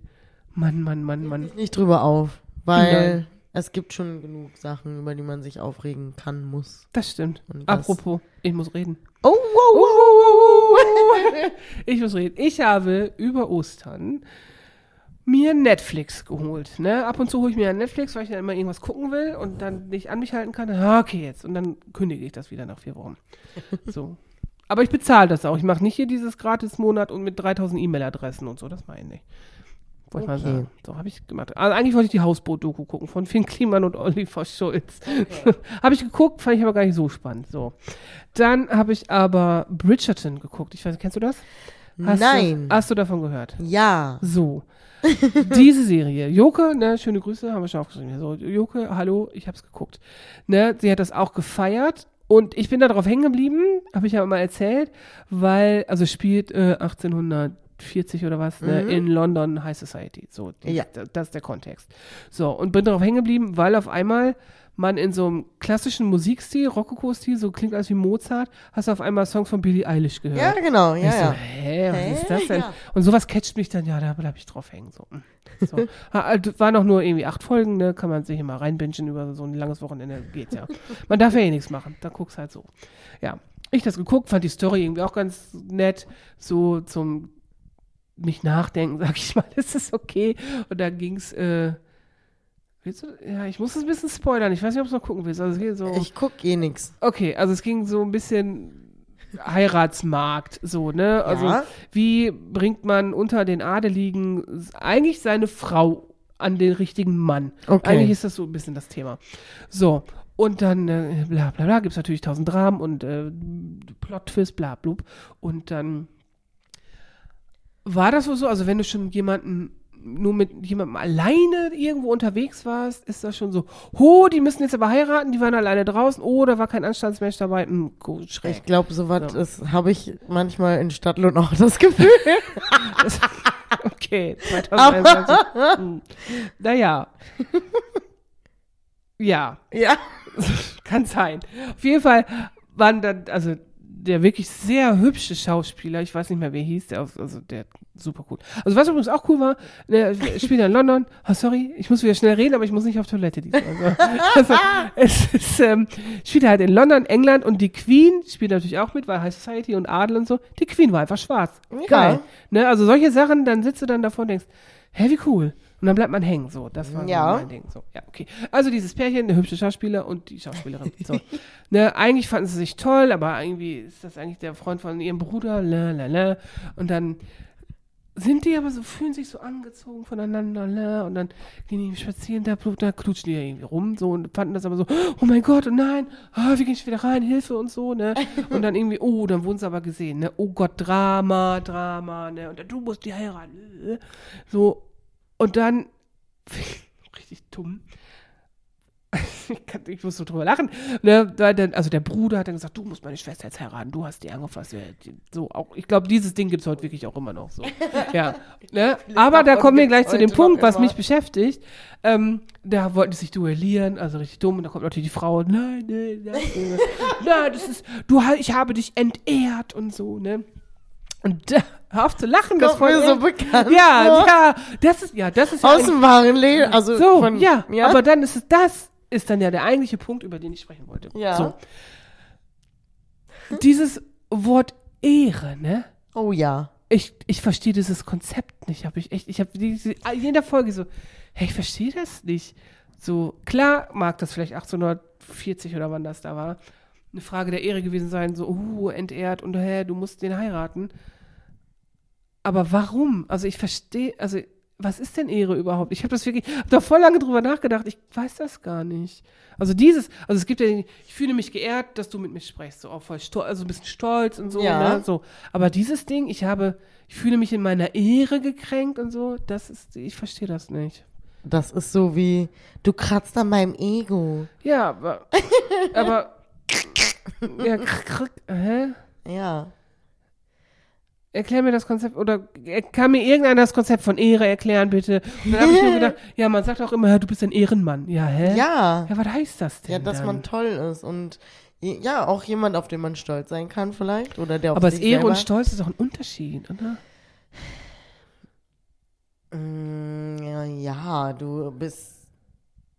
Mann, Mann, Mann, Mann. Nicht drüber auf, weil Nein. Es gibt schon genug Sachen, über die man sich aufregen kann, muss. Das stimmt. Das- Apropos, ich muss reden. Oh, wow, wow, wow. Ich muss reden. Ich habe über Ostern mir Netflix geholt. Ne? Ab und zu hole ich mir ja Netflix, weil ich dann immer irgendwas gucken will und dann nicht an mich halten kann. Ah, okay, jetzt. Und dann kündige ich das wieder nach vier Wochen. So. Aber ich bezahle das auch. Ich mache nicht hier dieses Gratis-Monat und mit 3000 E-Mail-Adressen und so. Das meine ich nicht. Wollte ich mal Okay. sagen. So habe ich gemacht. Also eigentlich wollte ich die Hausboot-Doku gucken von Finn Kliman und Oliver Schulz. habe ich geguckt, fand ich aber gar nicht so spannend. So. Dann habe ich aber Bridgerton geguckt. Ich weiß, kennst du das? Hast Nein. Du, hast du davon gehört? Ja. So. Diese Serie. Joke, ne, schöne Grüße, haben wir schon aufgeschrieben. So, Joke, hallo, ich hab's geguckt. Ne, sie hat das auch gefeiert und ich bin da drauf hängen geblieben, habe ich ja mal erzählt, weil, also spielt äh, 1840 oder was, ne, in London High Society. So, die, Ja. das ist der Kontext. So, und bin darauf hängen geblieben, weil auf einmal man in so einem klassischen Musikstil, Rokoko-Stil, so klingt alles wie Mozart, hast du auf einmal Songs von Billie Eilish gehört. Ja, genau, ja, so, ja. hä, was Hä? ist das denn? Ja. Und sowas catcht mich dann, ja, da bleib ich drauf hängen. So. So. Ha, also, War noch nur irgendwie acht Folgen, ne? Kann man sich immer reinbingen über so ein langes Wochenende. Geht ja. Man darf ja eh nichts machen. Da guckst halt so. Ja. Ich das geguckt, fand die Story irgendwie auch ganz nett. So zum nicht nachdenken, sag ich mal, ist es okay. Und da ging's, äh, willst du, ja, ich muss es ein bisschen spoilern. Ich weiß nicht, ob du noch gucken willst. Also es so. Ich guck eh nix. Okay, also es ging so ein bisschen Heiratsmarkt, so, ne? Also, Ja. wie bringt man unter den Adeligen eigentlich seine Frau an den richtigen Mann? Okay. Eigentlich ist das so ein bisschen das Thema. So. Und dann, äh, bla bla bla, gibt es natürlich tausend Dramen und äh, Plot-Twist, bla blub. Und dann war das wohl so, also wenn du schon jemanden nur mit jemandem alleine irgendwo unterwegs warst, ist das schon so, ho, die müssen jetzt aber heiraten, die waren alleine draußen, oh, da war kein Anstandsmensch dabei, hm, gut, schräg. Ich glaube, so was ist, habe ich manchmal in Stadtlohn auch das Gefühl. Okay, 2021. Hm. Naja. Ja, ja. kann sein. Auf jeden Fall waren dann, also der wirklich sehr hübsche Schauspieler, ich weiß nicht mehr, wer hieß, der, also der super cool. Also was übrigens auch cool war, der spielt in London, oh sorry, ich muss wieder schnell reden, aber ich muss nicht auf Toilette diesmal. Also, also es ist, ähm, spielt halt in London, England und die Queen spielt natürlich auch mit, weil High Society und Adel und so, die Queen war einfach schwarz. Ja. Geil. Ne, also solche Sachen, dann sitzt du dann davor und denkst, hä, wie cool. Und dann bleibt man hängen, so. Das war Ja. so mein Ding. So, ja, okay. Also dieses Pärchen, der hübsche Schauspieler und die Schauspielerin. So. ne, eigentlich fanden sie sich toll, aber irgendwie ist das eigentlich der Freund von ihrem Bruder, la, la, la. Und dann sind die aber so, fühlen sich so angezogen voneinander, la, und dann gehen die spazieren, da, da klutschen die ja irgendwie rum, so, und fanden das aber so, oh mein Gott, und nein, ah, wie gehen ich wieder rein, Hilfe und so, ne, und dann irgendwie, oh, dann wurden sie aber gesehen, ne, oh Gott, Drama, Drama, ne, und dann, du musst die heiraten, äh, so, und dann, richtig dumm, ich, kann, ich muss so drüber lachen. Ne, also der Bruder hat dann gesagt, du musst meine Schwester jetzt heiraten, du hast die angefasst. So, auch, ich glaube, dieses Ding gibt es heute wirklich auch immer noch so. ja. Ne? Aber da kommen wir gleich zu dem Punkt, was mich beschäftigt. Ähm, da wollten die sich duellieren, also richtig dumm. Und da kommt natürlich die Frau, nein, nein, nein, nein, nein das ist, du, ich habe dich entehrt und so, ne? Und da, hör auf zu lachen, das Kommt mir so bekannt Ja, vor. ja, das ist, ja, das ist ja Aus dem wahren Leben. Also so, von, ja, aber dann ist es das, ist dann ja der eigentliche Punkt, über den ich sprechen wollte. Ja. So. Dieses Wort Ehre, ne? Oh ja. Ich, ich verstehe dieses Konzept nicht. Hab ich echt, ich habe jeder Folge so, hey, ich verstehe das nicht. So, klar mag das vielleicht 1840 oder wann das da war, eine Frage der Ehre gewesen sein, so, uh, entehrt und hä, du musst den heiraten. Aber warum? Also ich verstehe, also was ist denn Ehre überhaupt? Ich habe das wirklich, habe da voll lange drüber nachgedacht. Ich weiß das gar nicht. Also dieses, also es gibt ja, den- ich fühle mich geehrt, dass du mit mir sprichst, so auch voll stolz, also ein bisschen stolz und so, Ja. ne, so. Aber dieses Ding, ich habe, ich fühle mich in meiner Ehre gekränkt und so, das ist, ich verstehe das nicht. Das ist so wie, du kratzt an meinem Ego. Ja, aber, aber, ja, hä? Ja. Erklär mir das Konzept oder er- kann mir irgendeiner das Konzept von Ehre erklären, bitte? Und dann habe ich nur gedacht, ja, man sagt auch immer, du bist ein Ehrenmann. Ja, hä? Ja. Ja, was heißt das denn? Ja, dass dann? man toll ist und ja, auch jemand, auf den man stolz sein kann vielleicht oder der auf Aber sich das Ehre selber. und Stolz ist doch ein Unterschied, oder? Mm, ja, du bist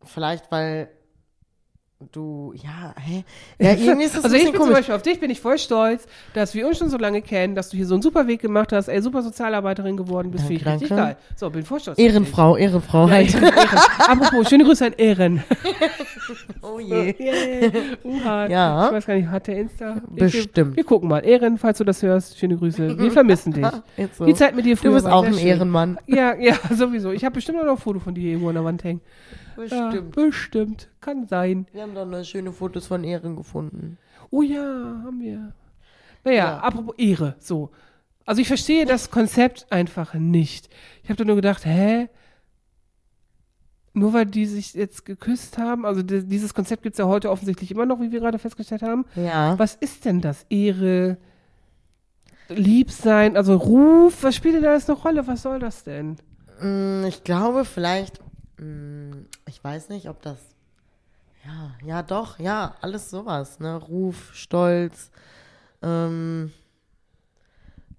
vielleicht, weil du, ja, hä? Ja, irgendwie ist das also ich bin zum komisch. Beispiel auf dich bin ich voll stolz, dass wir uns schon so lange kennen, dass du hier so einen super Weg gemacht hast, ey, super Sozialarbeiterin geworden bist, finde ich richtig geil. So, bin voll stolz. Ehrenfrau, Ehrenfrau Ja, halt. Ehren, Ehren. Apropos, schöne Grüße an Ehren. Oh je. Yeah. Uha. Ja. Ich weiß gar nicht, hat der Insta? Bestimmt. Wir, wir gucken mal. Ehren, falls du das hörst, schöne Grüße. Wir vermissen dich. So. Die Zeit mit dir früher Du bist auch ein schön. Ehrenmann. Ja, ja, sowieso. Ich habe bestimmt noch ein Foto von dir irgendwo an der Wand hängen. Ja, bestimmt. Kann sein. Wir haben doch noch schöne Fotos von Ehren gefunden. Oh ja, haben wir. Naja, Ja. apropos Ehre, so. Also ich verstehe das Konzept einfach nicht. Ich habe da nur gedacht, hä? Nur weil die sich jetzt geküsst haben, also di- dieses Konzept gibt es ja heute offensichtlich immer noch, wie wir gerade festgestellt haben. Ja. Was ist denn das? Ehre, Liebsein, also Ruf, was spielt denn da alles eine Rolle? Was soll das denn? Mm, Ich glaube vielleicht, ich weiß nicht, ob das, ja, ja doch, ja, alles sowas, ne, Ruf, Stolz, ähm,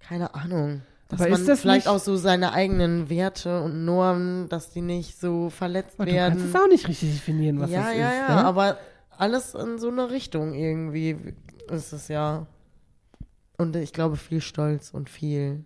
keine Ahnung. Dass Aber man vielleicht nicht- auch so seine eigenen Werte und Normen, dass die nicht so verletzt Aber du kannst werden. es auch nicht richtig definieren, was ja, das ja, ist. ja, ne? aber alles in so eine Richtung irgendwie ist es ja. Und ich glaube viel Stolz und viel.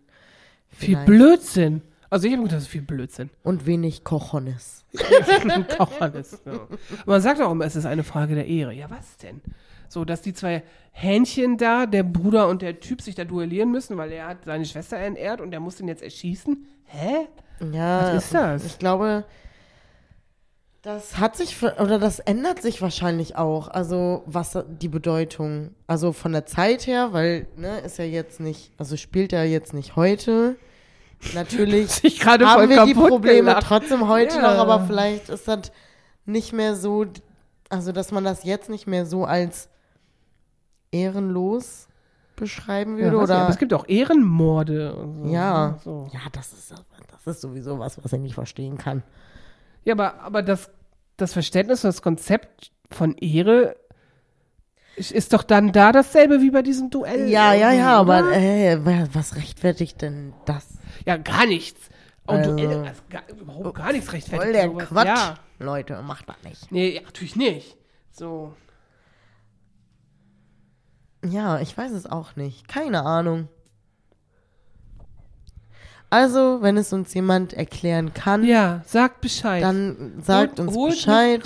Viel Blödsinn. Also ich habe gedacht, das ist viel Blödsinn. Und wenig. Auch alles. Ja. Aber man sagt auch immer, es ist eine Frage der Ehre. Ja, was denn? So, dass die zwei Hähnchen da, der Bruder und der Typ, sich da duellieren müssen, weil er hat seine Schwester entehrt und der muss ihn jetzt erschießen. Hä? Ja. Was ist das? Ich glaube, das hat sich, ver- oder das ändert sich wahrscheinlich auch. Also, was die Bedeutung. Also von der Zeit her, weil, ne, ist ja jetzt nicht, also spielt ja jetzt nicht heute. Natürlich Ich haben wir die Probleme gelacht. trotzdem heute Ja. noch, aber vielleicht ist das nicht mehr so, also dass man das jetzt nicht mehr so als ehrenlos beschreiben Ja, würde nicht, oder aber es gibt auch Ehrenmorde. Und so. ja, So. ja, das ist das ist sowieso was, was ich nicht verstehen kann. Ja, aber, aber das, das Verständnis, das Konzept von Ehre ist, doch dann da dasselbe wie bei diesem Duell. Ja, ja, ja, aber äh, wa- was rechtfertigt denn das? Ja, gar nichts. Und Also- Duelle, also gar, überhaupt gar nichts rechtfertigt. Voll der sowas. Quatsch. Ja. Leute, macht das nicht. Nee, ja, natürlich nicht. So. Ja, ich weiß es auch nicht. Keine Ahnung. Also, wenn es uns jemand erklären kann, Ja, sagt Bescheid. dann sagt Holt- uns Bescheid,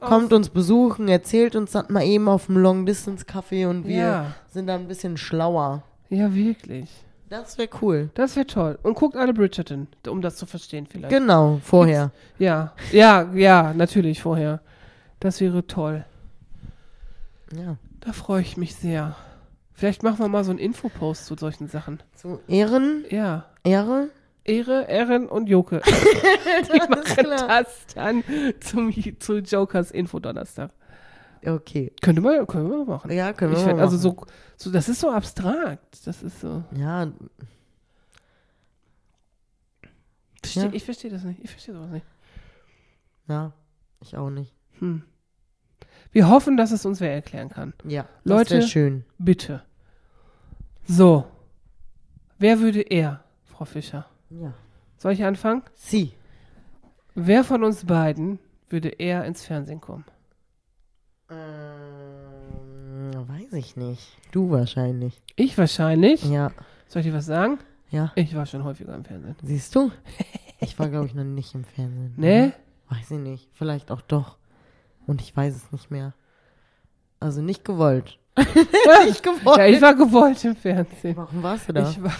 kommt uns besuchen, erzählt uns das mal eben auf dem Long-Distance-Café und wir Ja. sind dann ein bisschen schlauer. Ja, wirklich. Das wäre cool. Das wäre toll. Und guckt alle Bridgerton, um das zu verstehen vielleicht. Genau, vorher. Ja, ja, ja, natürlich vorher. Das wäre toll. Ja. Da freue ich mich sehr. Vielleicht machen wir mal so einen Infopost zu solchen Sachen. Zu Ehren, Ja. Ehre. Ehre, Ehren und Joke. Die machen klar. das dann zum, zu Jokers Info-Donnerstag. Okay. Könnte man, können wir machen. Ja, können wir ich mal find, Also machen. so, so, das ist so abstrakt. Das ist so. Ja, Versteh, Ja. Ich verstehe das nicht. Ich verstehe sowas nicht. ja, ich auch nicht. Hm. Wir hoffen, dass es uns wer erklären kann. Ja, Leute- schön. Bitte. So. Wer würde er, Frau Fischer? Ja. Soll ich anfangen? Sie. Wer von uns beiden würde er ins Fernsehen kommen? Ähm, weiß ich nicht. Du wahrscheinlich. Ich wahrscheinlich. Ja, Soll ich dir was sagen? ja. Ich war schon häufiger im Fernsehen. Siehst du? Ich war, glaube ich, noch nicht im Fernsehen. Nee? Weiß ich nicht. Vielleicht auch doch. Und ich weiß es nicht mehr. Also nicht gewollt. nicht gewollt. Ja, ich war gewollt im Fernsehen. Warum warst du da? Ich war,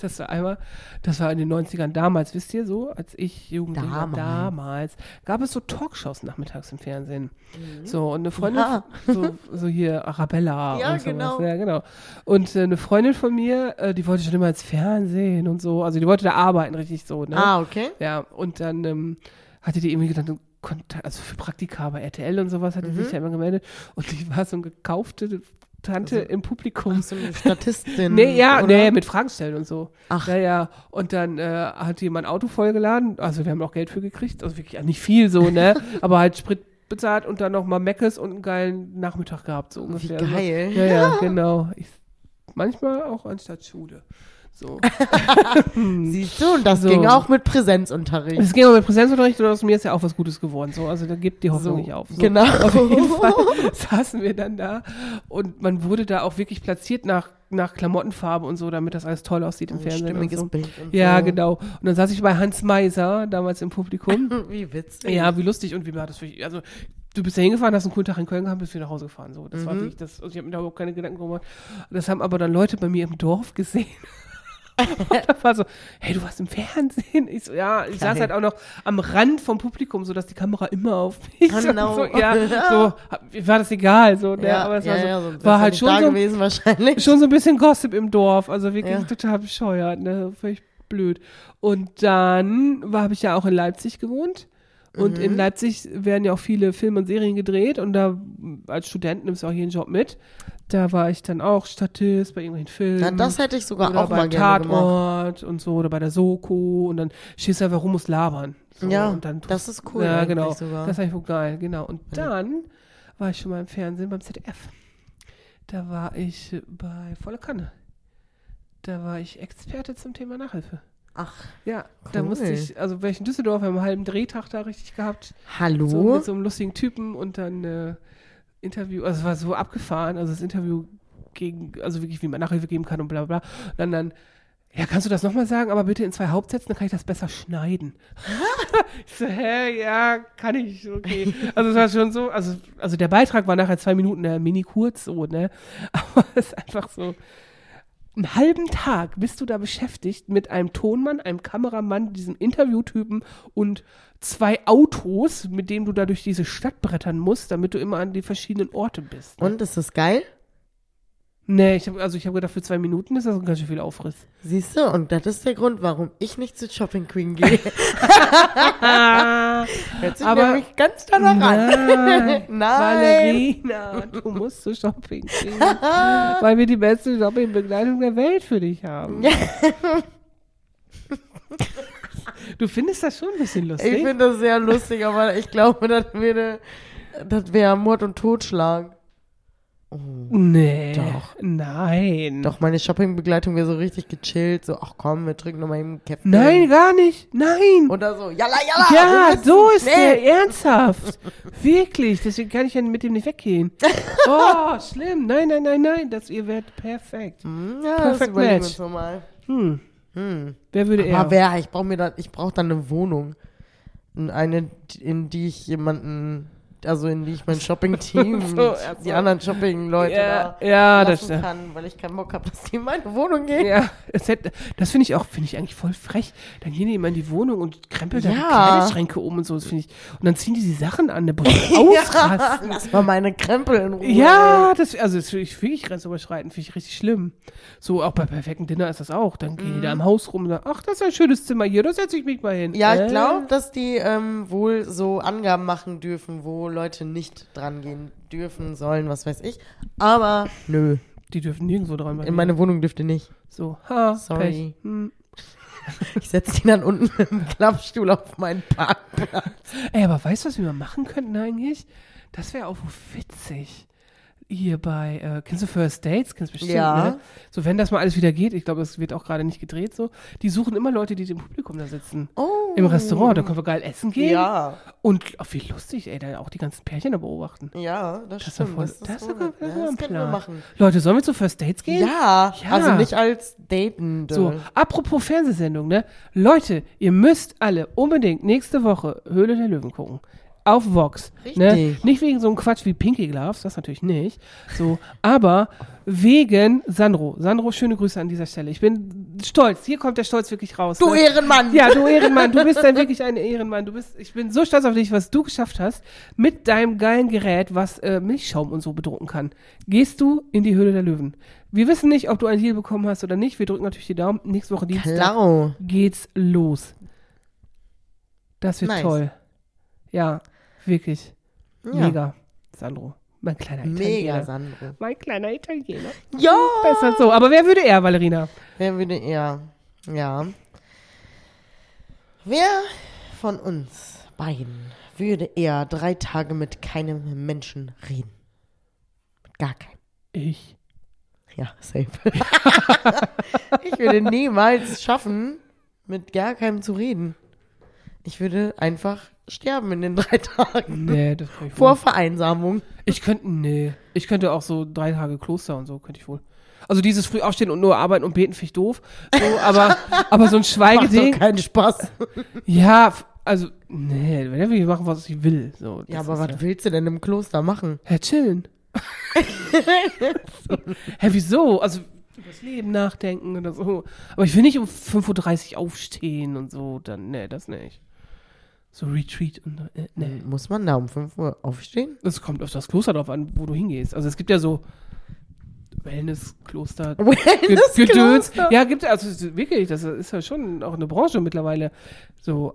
das war einmal, das war in den 90ern damals, wisst ihr so, als ich Jugendlicher Damals. damals, gab es so Talkshows nachmittags im Fernsehen. So, und eine Freundin, Ja. so, so hier Arabella Ja, und sowas. genau. Ja, genau. Und äh, eine Freundin von mir, äh, die wollte schon immer ins Fernsehen und so, also die wollte da arbeiten, richtig so, ne? ah, okay. Ja, und dann ähm, hatte die irgendwie gedacht, Kontakt, also für Praktika bei RTL und sowas hat die Mhm. sich da immer gemeldet. Und die war so eine gekaufte Tante im Publikum. So eine Statistin. Nee, ja, oder? nee, mit Fragen stellen und so. Ach. Ja, ja. Und dann äh, hat jemand ein Auto vollgeladen. Also wir haben auch Geld für gekriegt. Also wirklich nicht viel so, ne? Aber halt Sprit bezahlt und dann nochmal Meckes und einen geilen Nachmittag gehabt, so Wie ungefähr. geil. Ja, ja, genau. Ich, manchmal auch anstatt Schule. So. Siehst du, und das So. ging auch mit Präsenzunterricht. Es ging aber mit Präsenzunterricht und aus mir ist ja auch was Gutes geworden. So. Also da gibt die Hoffnung So, nicht auf. So. genau. Auf jeden Fall saßen wir dann da und man wurde da auch wirklich platziert nach, nach Klamottenfarbe und so, damit das alles toll aussieht im Ein Fernsehen. Und stimmiges so. Bild und Ja, so. genau. Und dann saß ich bei Hans Meiser, damals im Publikum. Wie witzig. ja, wie lustig und wie war das für dich? Also, du bist da hingefahren, hast einen coolen Tag in Köln gehabt, bist wieder nach Hause gefahren. So, das war Mhm. wirklich das. Also ich habe mir da überhaupt keine Gedanken gemacht. Das haben aber dann Leute bei mir im Dorf gesehen. Und da war so, hey, du warst im Fernsehen. Ich so, ja, ich saß Geil. halt auch noch am Rand vom Publikum, so dass die Kamera immer auf mich Genau. so, ja, so, war das egal, so, ne, Ja, aber es ja, war, so, ja, wärst war halt schon so, gewesen wahrscheinlich. schon so ein bisschen Gossip im Dorf, also wirklich total bescheuert, ne, völlig blöd. Und dann war habe ich ja auch in Leipzig gewohnt. Und Mhm. in Leipzig werden ja auch viele Filme und Serien gedreht und da als Student nimmst du auch einen Job mit. Da war ich dann auch Statist bei irgendwelchen Filmen. Na, das hätte ich sogar oder auch mal gerne gemacht. Tatort und so oder bei der Soko und dann du einfach rum, musst labern. So, Ja, dann das ist cool Ja, genau. sogar. Das war ich wohl geil, genau. Und Ja. dann war ich schon mal im Fernsehen beim ZDF. Da war ich bei Volle Kanne. Da war ich Experte zum Thema Nachhilfe. Ach, Ja, da Cool. musste ich, also ich in Düsseldorf, wir haben einen halben Drehtag da richtig gehabt. hallo? So mit so einem lustigen Typen und dann äh, Interview, also es war so abgefahren, also das Interview gegen, also wirklich, wie man Nachhilfe geben kann und bla bla. Und dann, dann ja, kannst du das nochmal sagen, aber bitte in zwei Hauptsätzen, dann kann ich das besser schneiden. ich so, hä, ja, kann ich, okay. Also es war schon so, also, also der Beitrag war nachher zwei Minuten, äh, mini kurz so, ne? Aber es ist einfach so, einen halben Tag bist du da beschäftigt mit einem Tonmann, einem Kameramann, diesem Interviewtypen und zwei Autos, mit denen du da durch diese Stadt brettern musst, damit du immer an die verschiedenen Orte bist. Ne? Und ist das geil? Nee, ich hab, also ich habe gedacht, für zwei Minuten ist das ein ganz schön viel Aufriss. Siehst du, und das ist der Grund, warum ich nicht zu Shopping Queen gehe. Hört sich Aber- nämlich ganz danach an. Nein, Nein. Valerina, du musst zu Shopping gehen, weil wir die beste Shoppingbegleitung der Welt für dich haben. Du findest das schon ein bisschen lustig? Ich finde das sehr lustig, aber ich glaube, das wäre, das wäre Mord und Totschlag. Oh. nee. Doch. Nein. Doch, meine Shoppingbegleitung wäre so richtig gechillt, so, ach komm, wir trinken nochmal eben Kaffee. Nein, gar nicht. Nein. Oder so, jalla, jalla. ja, so ist schnell. der. Ernsthaft. Wirklich. Deswegen kann ich ja mit dem nicht weggehen. Oh, schlimm. Nein, nein, nein, nein. Das, ihr werdet perfekt. Hm, Ja, das Perfect überlegen wir match. uns nochmal. Hm. Hm. Wer würde er? Aber wer? Ich brauche mir da, ich brauche dann eine Wohnung. In eine, in die ich jemanden, also in die ich mein Shopping-Team, So, ach so. die anderen Shopping-Leute ja, da ja, das kann, weil ich keinen Bock habe, dass die in meine Wohnung gehen. Ja, das, das finde ich auch, finde ich eigentlich voll frech. Dann gehen die immer in die Wohnung und krempeln da die Ja. Kleiderschränke um und so. Das finde ich. Und dann ziehen die die Sachen an, der muss ausrasten. Lass mal meine Krempel in Ruhe. Ja, das, also das finde ich wirklich grenzüberschreitend, finde ich richtig schlimm. So, auch bei perfekten Dinner ist das auch. Dann gehen die da im Haus rum und sagen, ach, das ist ein schönes Zimmer hier, da setze ich mich mal hin. Mhm. Ja, ich Äh? glaube, dass die ähm, wohl so Angaben machen dürfen, wo Leute nicht dran gehen dürfen, sollen, was weiß ich. Aber nö, Die dürfen nirgendwo dran in meine Wohnung dürfte nicht. So, ha, Sorry. Hm. Ich setze die dann unten im Klappstuhl auf meinen Parkplatz. Ey, aber weißt du, was wir mal machen könnten eigentlich? Das wäre auch witzig. Hier bei, äh, kennst du First Dates? Kennst du bestimmt, Ja. ne? So, wenn das mal alles wieder geht, ich glaube, das wird auch gerade nicht gedreht so, die suchen immer Leute, die im Publikum da sitzen. Oh. Im Restaurant, da können wir geil essen gehen. Ja, Und oh, wie lustig, ey, da auch die ganzen Pärchen da beobachten. ja, das, Das ist stimmt. ja voll, das das sogar- das ein das können wir machen. Leute, sollen wir zu First Dates gehen? Ja, Ja. also nicht als Datende. So, apropos Fernsehsendung, ne? Leute, ihr müsst alle unbedingt nächste Woche Höhle der Löwen gucken. Auf Vox. Ne? Richtig. Nicht wegen so einem Quatsch wie Pinky Gloves, das natürlich nicht. So, aber wegen Sandro. Sandro, schöne Grüße an dieser Stelle. Ich bin stolz. Hier kommt der Stolz wirklich raus. Du ne? Ehrenmann! Ja, du Ehrenmann, du bist dann wirklich ein Ehrenmann. Du bist, ich bin so stolz auf dich, was du geschafft hast mit deinem geilen Gerät, was äh, Milchschaum und so bedrucken kann. Gehst du in die Höhle der Löwen? Wir wissen nicht, ob du ein Deal bekommen hast oder nicht. Wir drücken natürlich die Daumen. Nächste Woche Dienstag Klar. geht's los. Das wird Nice. toll. Ja, wirklich. Ja. Mega, Sandro. Mein kleiner Mega, Italiener. Sandro. Mein kleiner Italiener. Ja! Besser so. Aber wer würde er, Valerina? Wer würde eher, ja. Wer von uns beiden würde eher drei Tage mit keinem Menschen reden? Mit gar keinem. Ich. Ja, safe. ich würde niemals schaffen, mit gar keinem zu reden. Ich würde einfach sterben in den drei Tagen. Nee, das kann ich Vor wohl. Vereinsamung. Ich könnte, nee. Ich könnte auch so drei Tage Kloster und so, könnte ich wohl. Also dieses früh aufstehen und nur arbeiten und beten finde ich doof. So, aber, aber so ein Macht doch Schweigeding. keinen Spaß. Ja, also, nee, wenn er will machen, was ich will. So, Ja, aber was willst du denn im Kloster machen? Herr chillen. Hä, wieso? Also über das Leben nachdenken oder so. Aber ich will nicht um 5.30 Uhr aufstehen und so. Dann, nee, das nicht. So Retreat und äh, nee. Muss man da um 5 Uhr aufstehen? Das kommt auf das Kloster drauf an, wo du hingehst. Also es gibt ja so Wellness-Kloster. Wellness-Kloster? Gedöns. Ja, gibt also es ist wirklich, das ist ja schon auch eine Branche mittlerweile. So,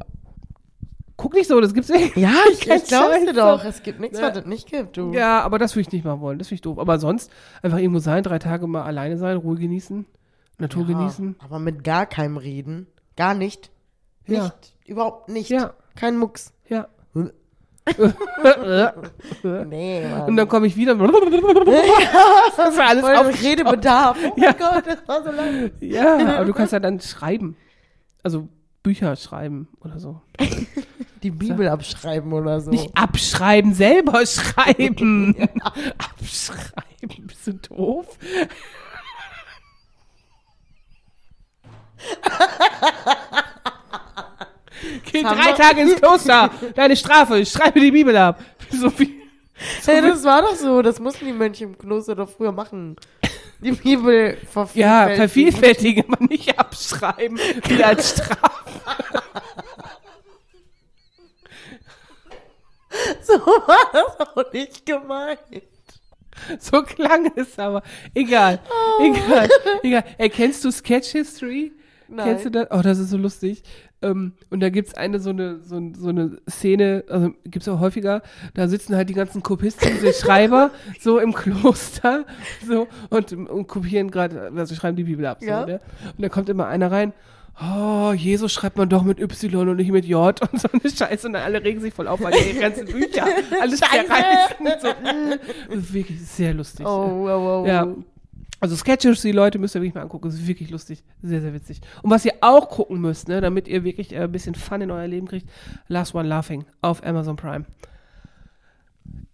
guck nicht so, das gibt's echt. Ja, ich, ich Scheiß. doch. Es gibt nichts, Ja. was es nicht gibt, du. Ja, aber das würde ich nicht machen wollen. Das finde ich doof. Aber sonst einfach irgendwo sein, drei Tage mal alleine sein, Ruhe genießen, Natur Ja, genießen. Aber mit gar keinem reden. Gar nicht. Nicht. Ja. Überhaupt nicht. Ja. Kein Mucks. Ja. Nee, Mann. Und dann komme ich wieder. das ist alles auf. Redebedarf. Oh Ja. Gott, das war so lang. Ja, aber du kannst ja dann schreiben. Also Bücher schreiben oder so. Die Bibel abschreiben oder so. Nicht abschreiben, selber schreiben. abschreiben, bist du doof? Geh drei Tage ins Kloster. Deine Strafe, ich schreibe die Bibel ab. So wie, hey, das war doch so. Das mussten die Mönche im Kloster doch früher machen. Die Bibel vervielfältigen. ja, vervielfältigen, aber nicht abschreiben, wie als Strafe. So war das auch nicht gemeint. So klang es aber. Egal, egal, egal. Erkennst du Sketch History? Nein. Kennst du das? Oh, das ist so lustig. Ähm, und da gibt's eine so eine, so, so eine Szene, also gibt's auch häufiger, da sitzen halt die ganzen Kopisten, diese Schreiber, so im Kloster, so, und, und kopieren gerade, also schreiben die Bibel ab. So, Ja. ne? Und da kommt immer einer rein, oh, Jesus schreibt man doch mit Y und nicht mit J und so eine Scheiße. Und dann alle regen sich voll auf, weil die ganzen Bücher alles Scheiße. zerreißen. So, mm. Das ist wirklich sehr lustig. Oh, wow, wow. Ja. Also Sketches, die Leute müsst ihr wirklich mal angucken. Das ist wirklich lustig. Sehr, sehr witzig. Und was ihr auch gucken müsst, ne, damit ihr wirklich äh, ein bisschen Fun in euer Leben kriegt, Last One Laughing auf Amazon Prime.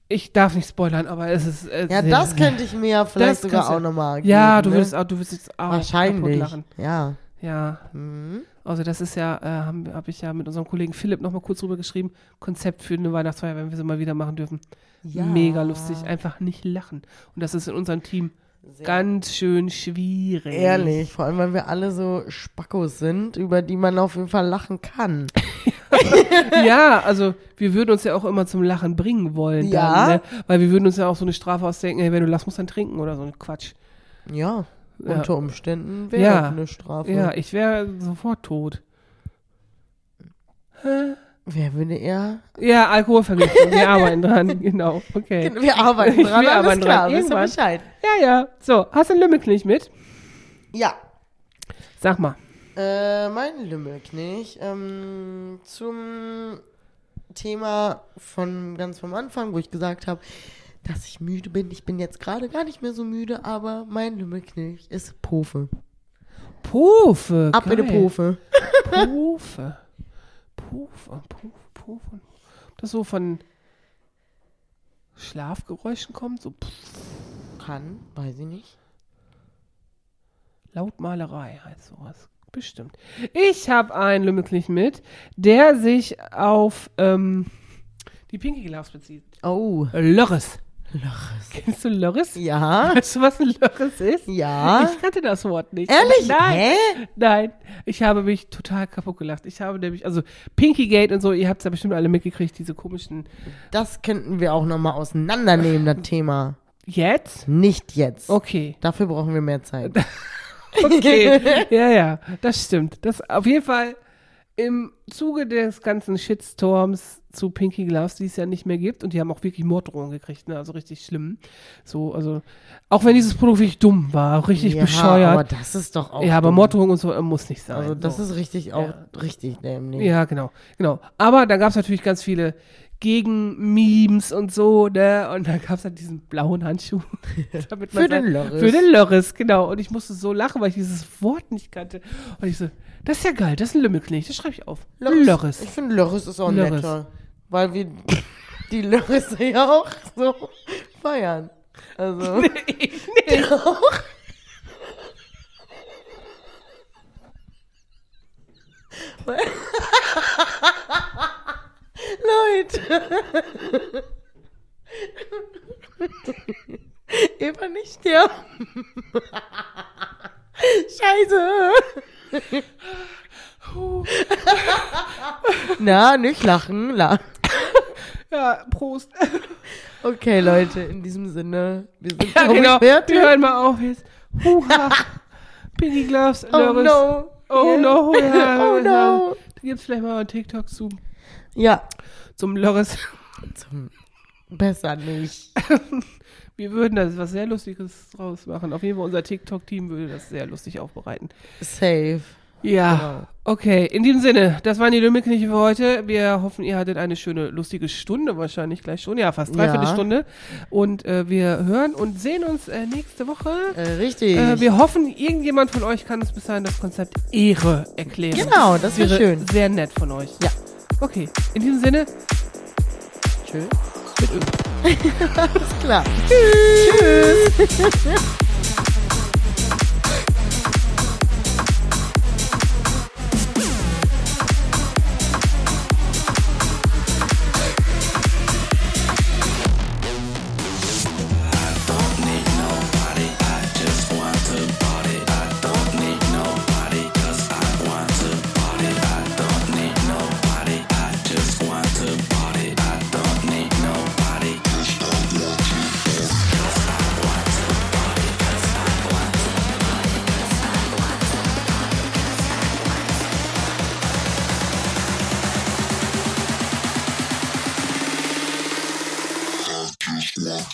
Ich darf nicht spoilern, aber es ist äh, Ja, sehr, das könnte ich mir ja vielleicht sogar auch nochmal geben. Ja, du ne? würdest auch, du würdest jetzt auch Wahrscheinlich. lachen. Ja. Ja. Mhm. Also das ist ja, äh, habe hab ich ja mit unserem Kollegen Philipp nochmal kurz drüber geschrieben, Konzept für eine Weihnachtsfeier, wenn wir sie mal wieder machen dürfen. Ja. Mega lustig, einfach nicht lachen. Und das ist in unserem Team ganz schön schwierig. Ehrlich, vor allem, weil wir alle so Spackos sind, über die man auf jeden Fall lachen kann. Ja, also wir würden uns ja auch immer zum Lachen bringen wollen. Ja. Dann, ne? Weil wir würden uns ja auch so eine Strafe ausdenken, hey, wenn du lachst, musst du dann trinken oder so ein Quatsch. Ja, Ja. unter Umständen wäre Ja. eine Strafe. Ja, ich wäre sofort tot. Wer würde eher? Ja, Alkoholvergiftung, wir arbeiten dran, genau, okay. Wir arbeiten dran, Wir alles arbeiten klar, dran, wisst ihr irgendwann. Bescheid. Ja, ja. So, hast du einen Lümmelknich mit? Ja, Sag mal. Äh, mein Lümmelknich ähm, zum Thema von ganz vom Anfang, wo ich gesagt habe, dass ich müde bin. Ich bin jetzt gerade gar nicht mehr so müde, aber mein Lümmelknich ist Pofe. Pufe. Ab in die geil. Pofe. Pufe. Pufe, Pufe, Pufe. Ob das so von Schlafgeräuschen kommt? So Kann, weiß ich nicht. Lautmalerei heißt sowas. Bestimmt. Ich habe einen Lümmelknich mit, der sich auf ähm, die Pinky Gloves bezieht. Oh, Lörres. Lörres. Kennst du Lörres? Ja, Weißt du, was ein Lörres ist? ja. Ich kannte das Wort nicht. Ehrlich? Nein. Hä? Nein, ich habe mich total kaputt gelacht. Ich habe nämlich, also Pinkygate und so, ihr habt es ja bestimmt alle mitgekriegt, diese komischen. Das könnten wir auch nochmal auseinandernehmen, das Thema. Jetzt? Nicht jetzt. Okay. Dafür brauchen wir mehr Zeit. Okay. ja, ja, das stimmt. Das auf jeden Fall im Zuge des ganzen Shitstorms zu Pinky Gloves, die es ja nicht mehr gibt, und die haben auch wirklich Morddrohungen gekriegt, ne? also richtig schlimm. So, also, auch wenn dieses Produkt wirklich dumm war, auch richtig ja, bescheuert. aber das ist doch auch ja, aber dumm. Morddrohungen und so äh, muss nicht sein. Also das so. ist richtig auch Ja. richtig dämlich. Ja, genau, genau. Aber da gab es natürlich ganz viele Gegen-Memes und so, ne? Und dann gab es halt diesen blauen Handschuh. Für den Lörres. Für den Lörres, genau. Und ich musste so lachen, weil ich dieses Wort nicht kannte. Und ich so, das ist ja geil, das ist ein Lümmelknecht, das schreibe ich auf. Lörres. Ich finde Lörres ist auch Lörres. netter. Weil wir die Lörres ja auch so feiern. Also. ich nicht. Leute. Eva nicht sterben. Scheiße. Na, nicht lachen. La Ja, Prost. okay, Leute, in diesem Sinne. Wir sind Ja, genau. fertig. Wir hören mal auf jetzt. Huha. Pinky Gloves, Oh Lörres. no. Oh no, ja. Oh no. Da gibt's vielleicht mal einen TikTok zu, Ja. zum Lörres. Zum Besser nicht. Wir würden da was sehr Lustiges draus machen. Auf jeden Fall unser TikTok-Team würde das sehr lustig aufbereiten. Safe. Ja, Genau. okay. In diesem Sinne, das waren die Lümmelkniche für heute. Wir hoffen, ihr hattet eine schöne, lustige Stunde wahrscheinlich gleich schon. Ja, fast dreiviertel Ja. Stunde. Und äh, wir hören und sehen uns äh, nächste Woche. Äh, richtig. Äh, wir hoffen, irgendjemand von euch kann uns bis dahin das Konzept Ehre erklären. Genau, das wäre schön. Sehr nett von euch. Ja. Okay, in diesem Sinne, Tschüss. mit Ö. Klar. Tschüss.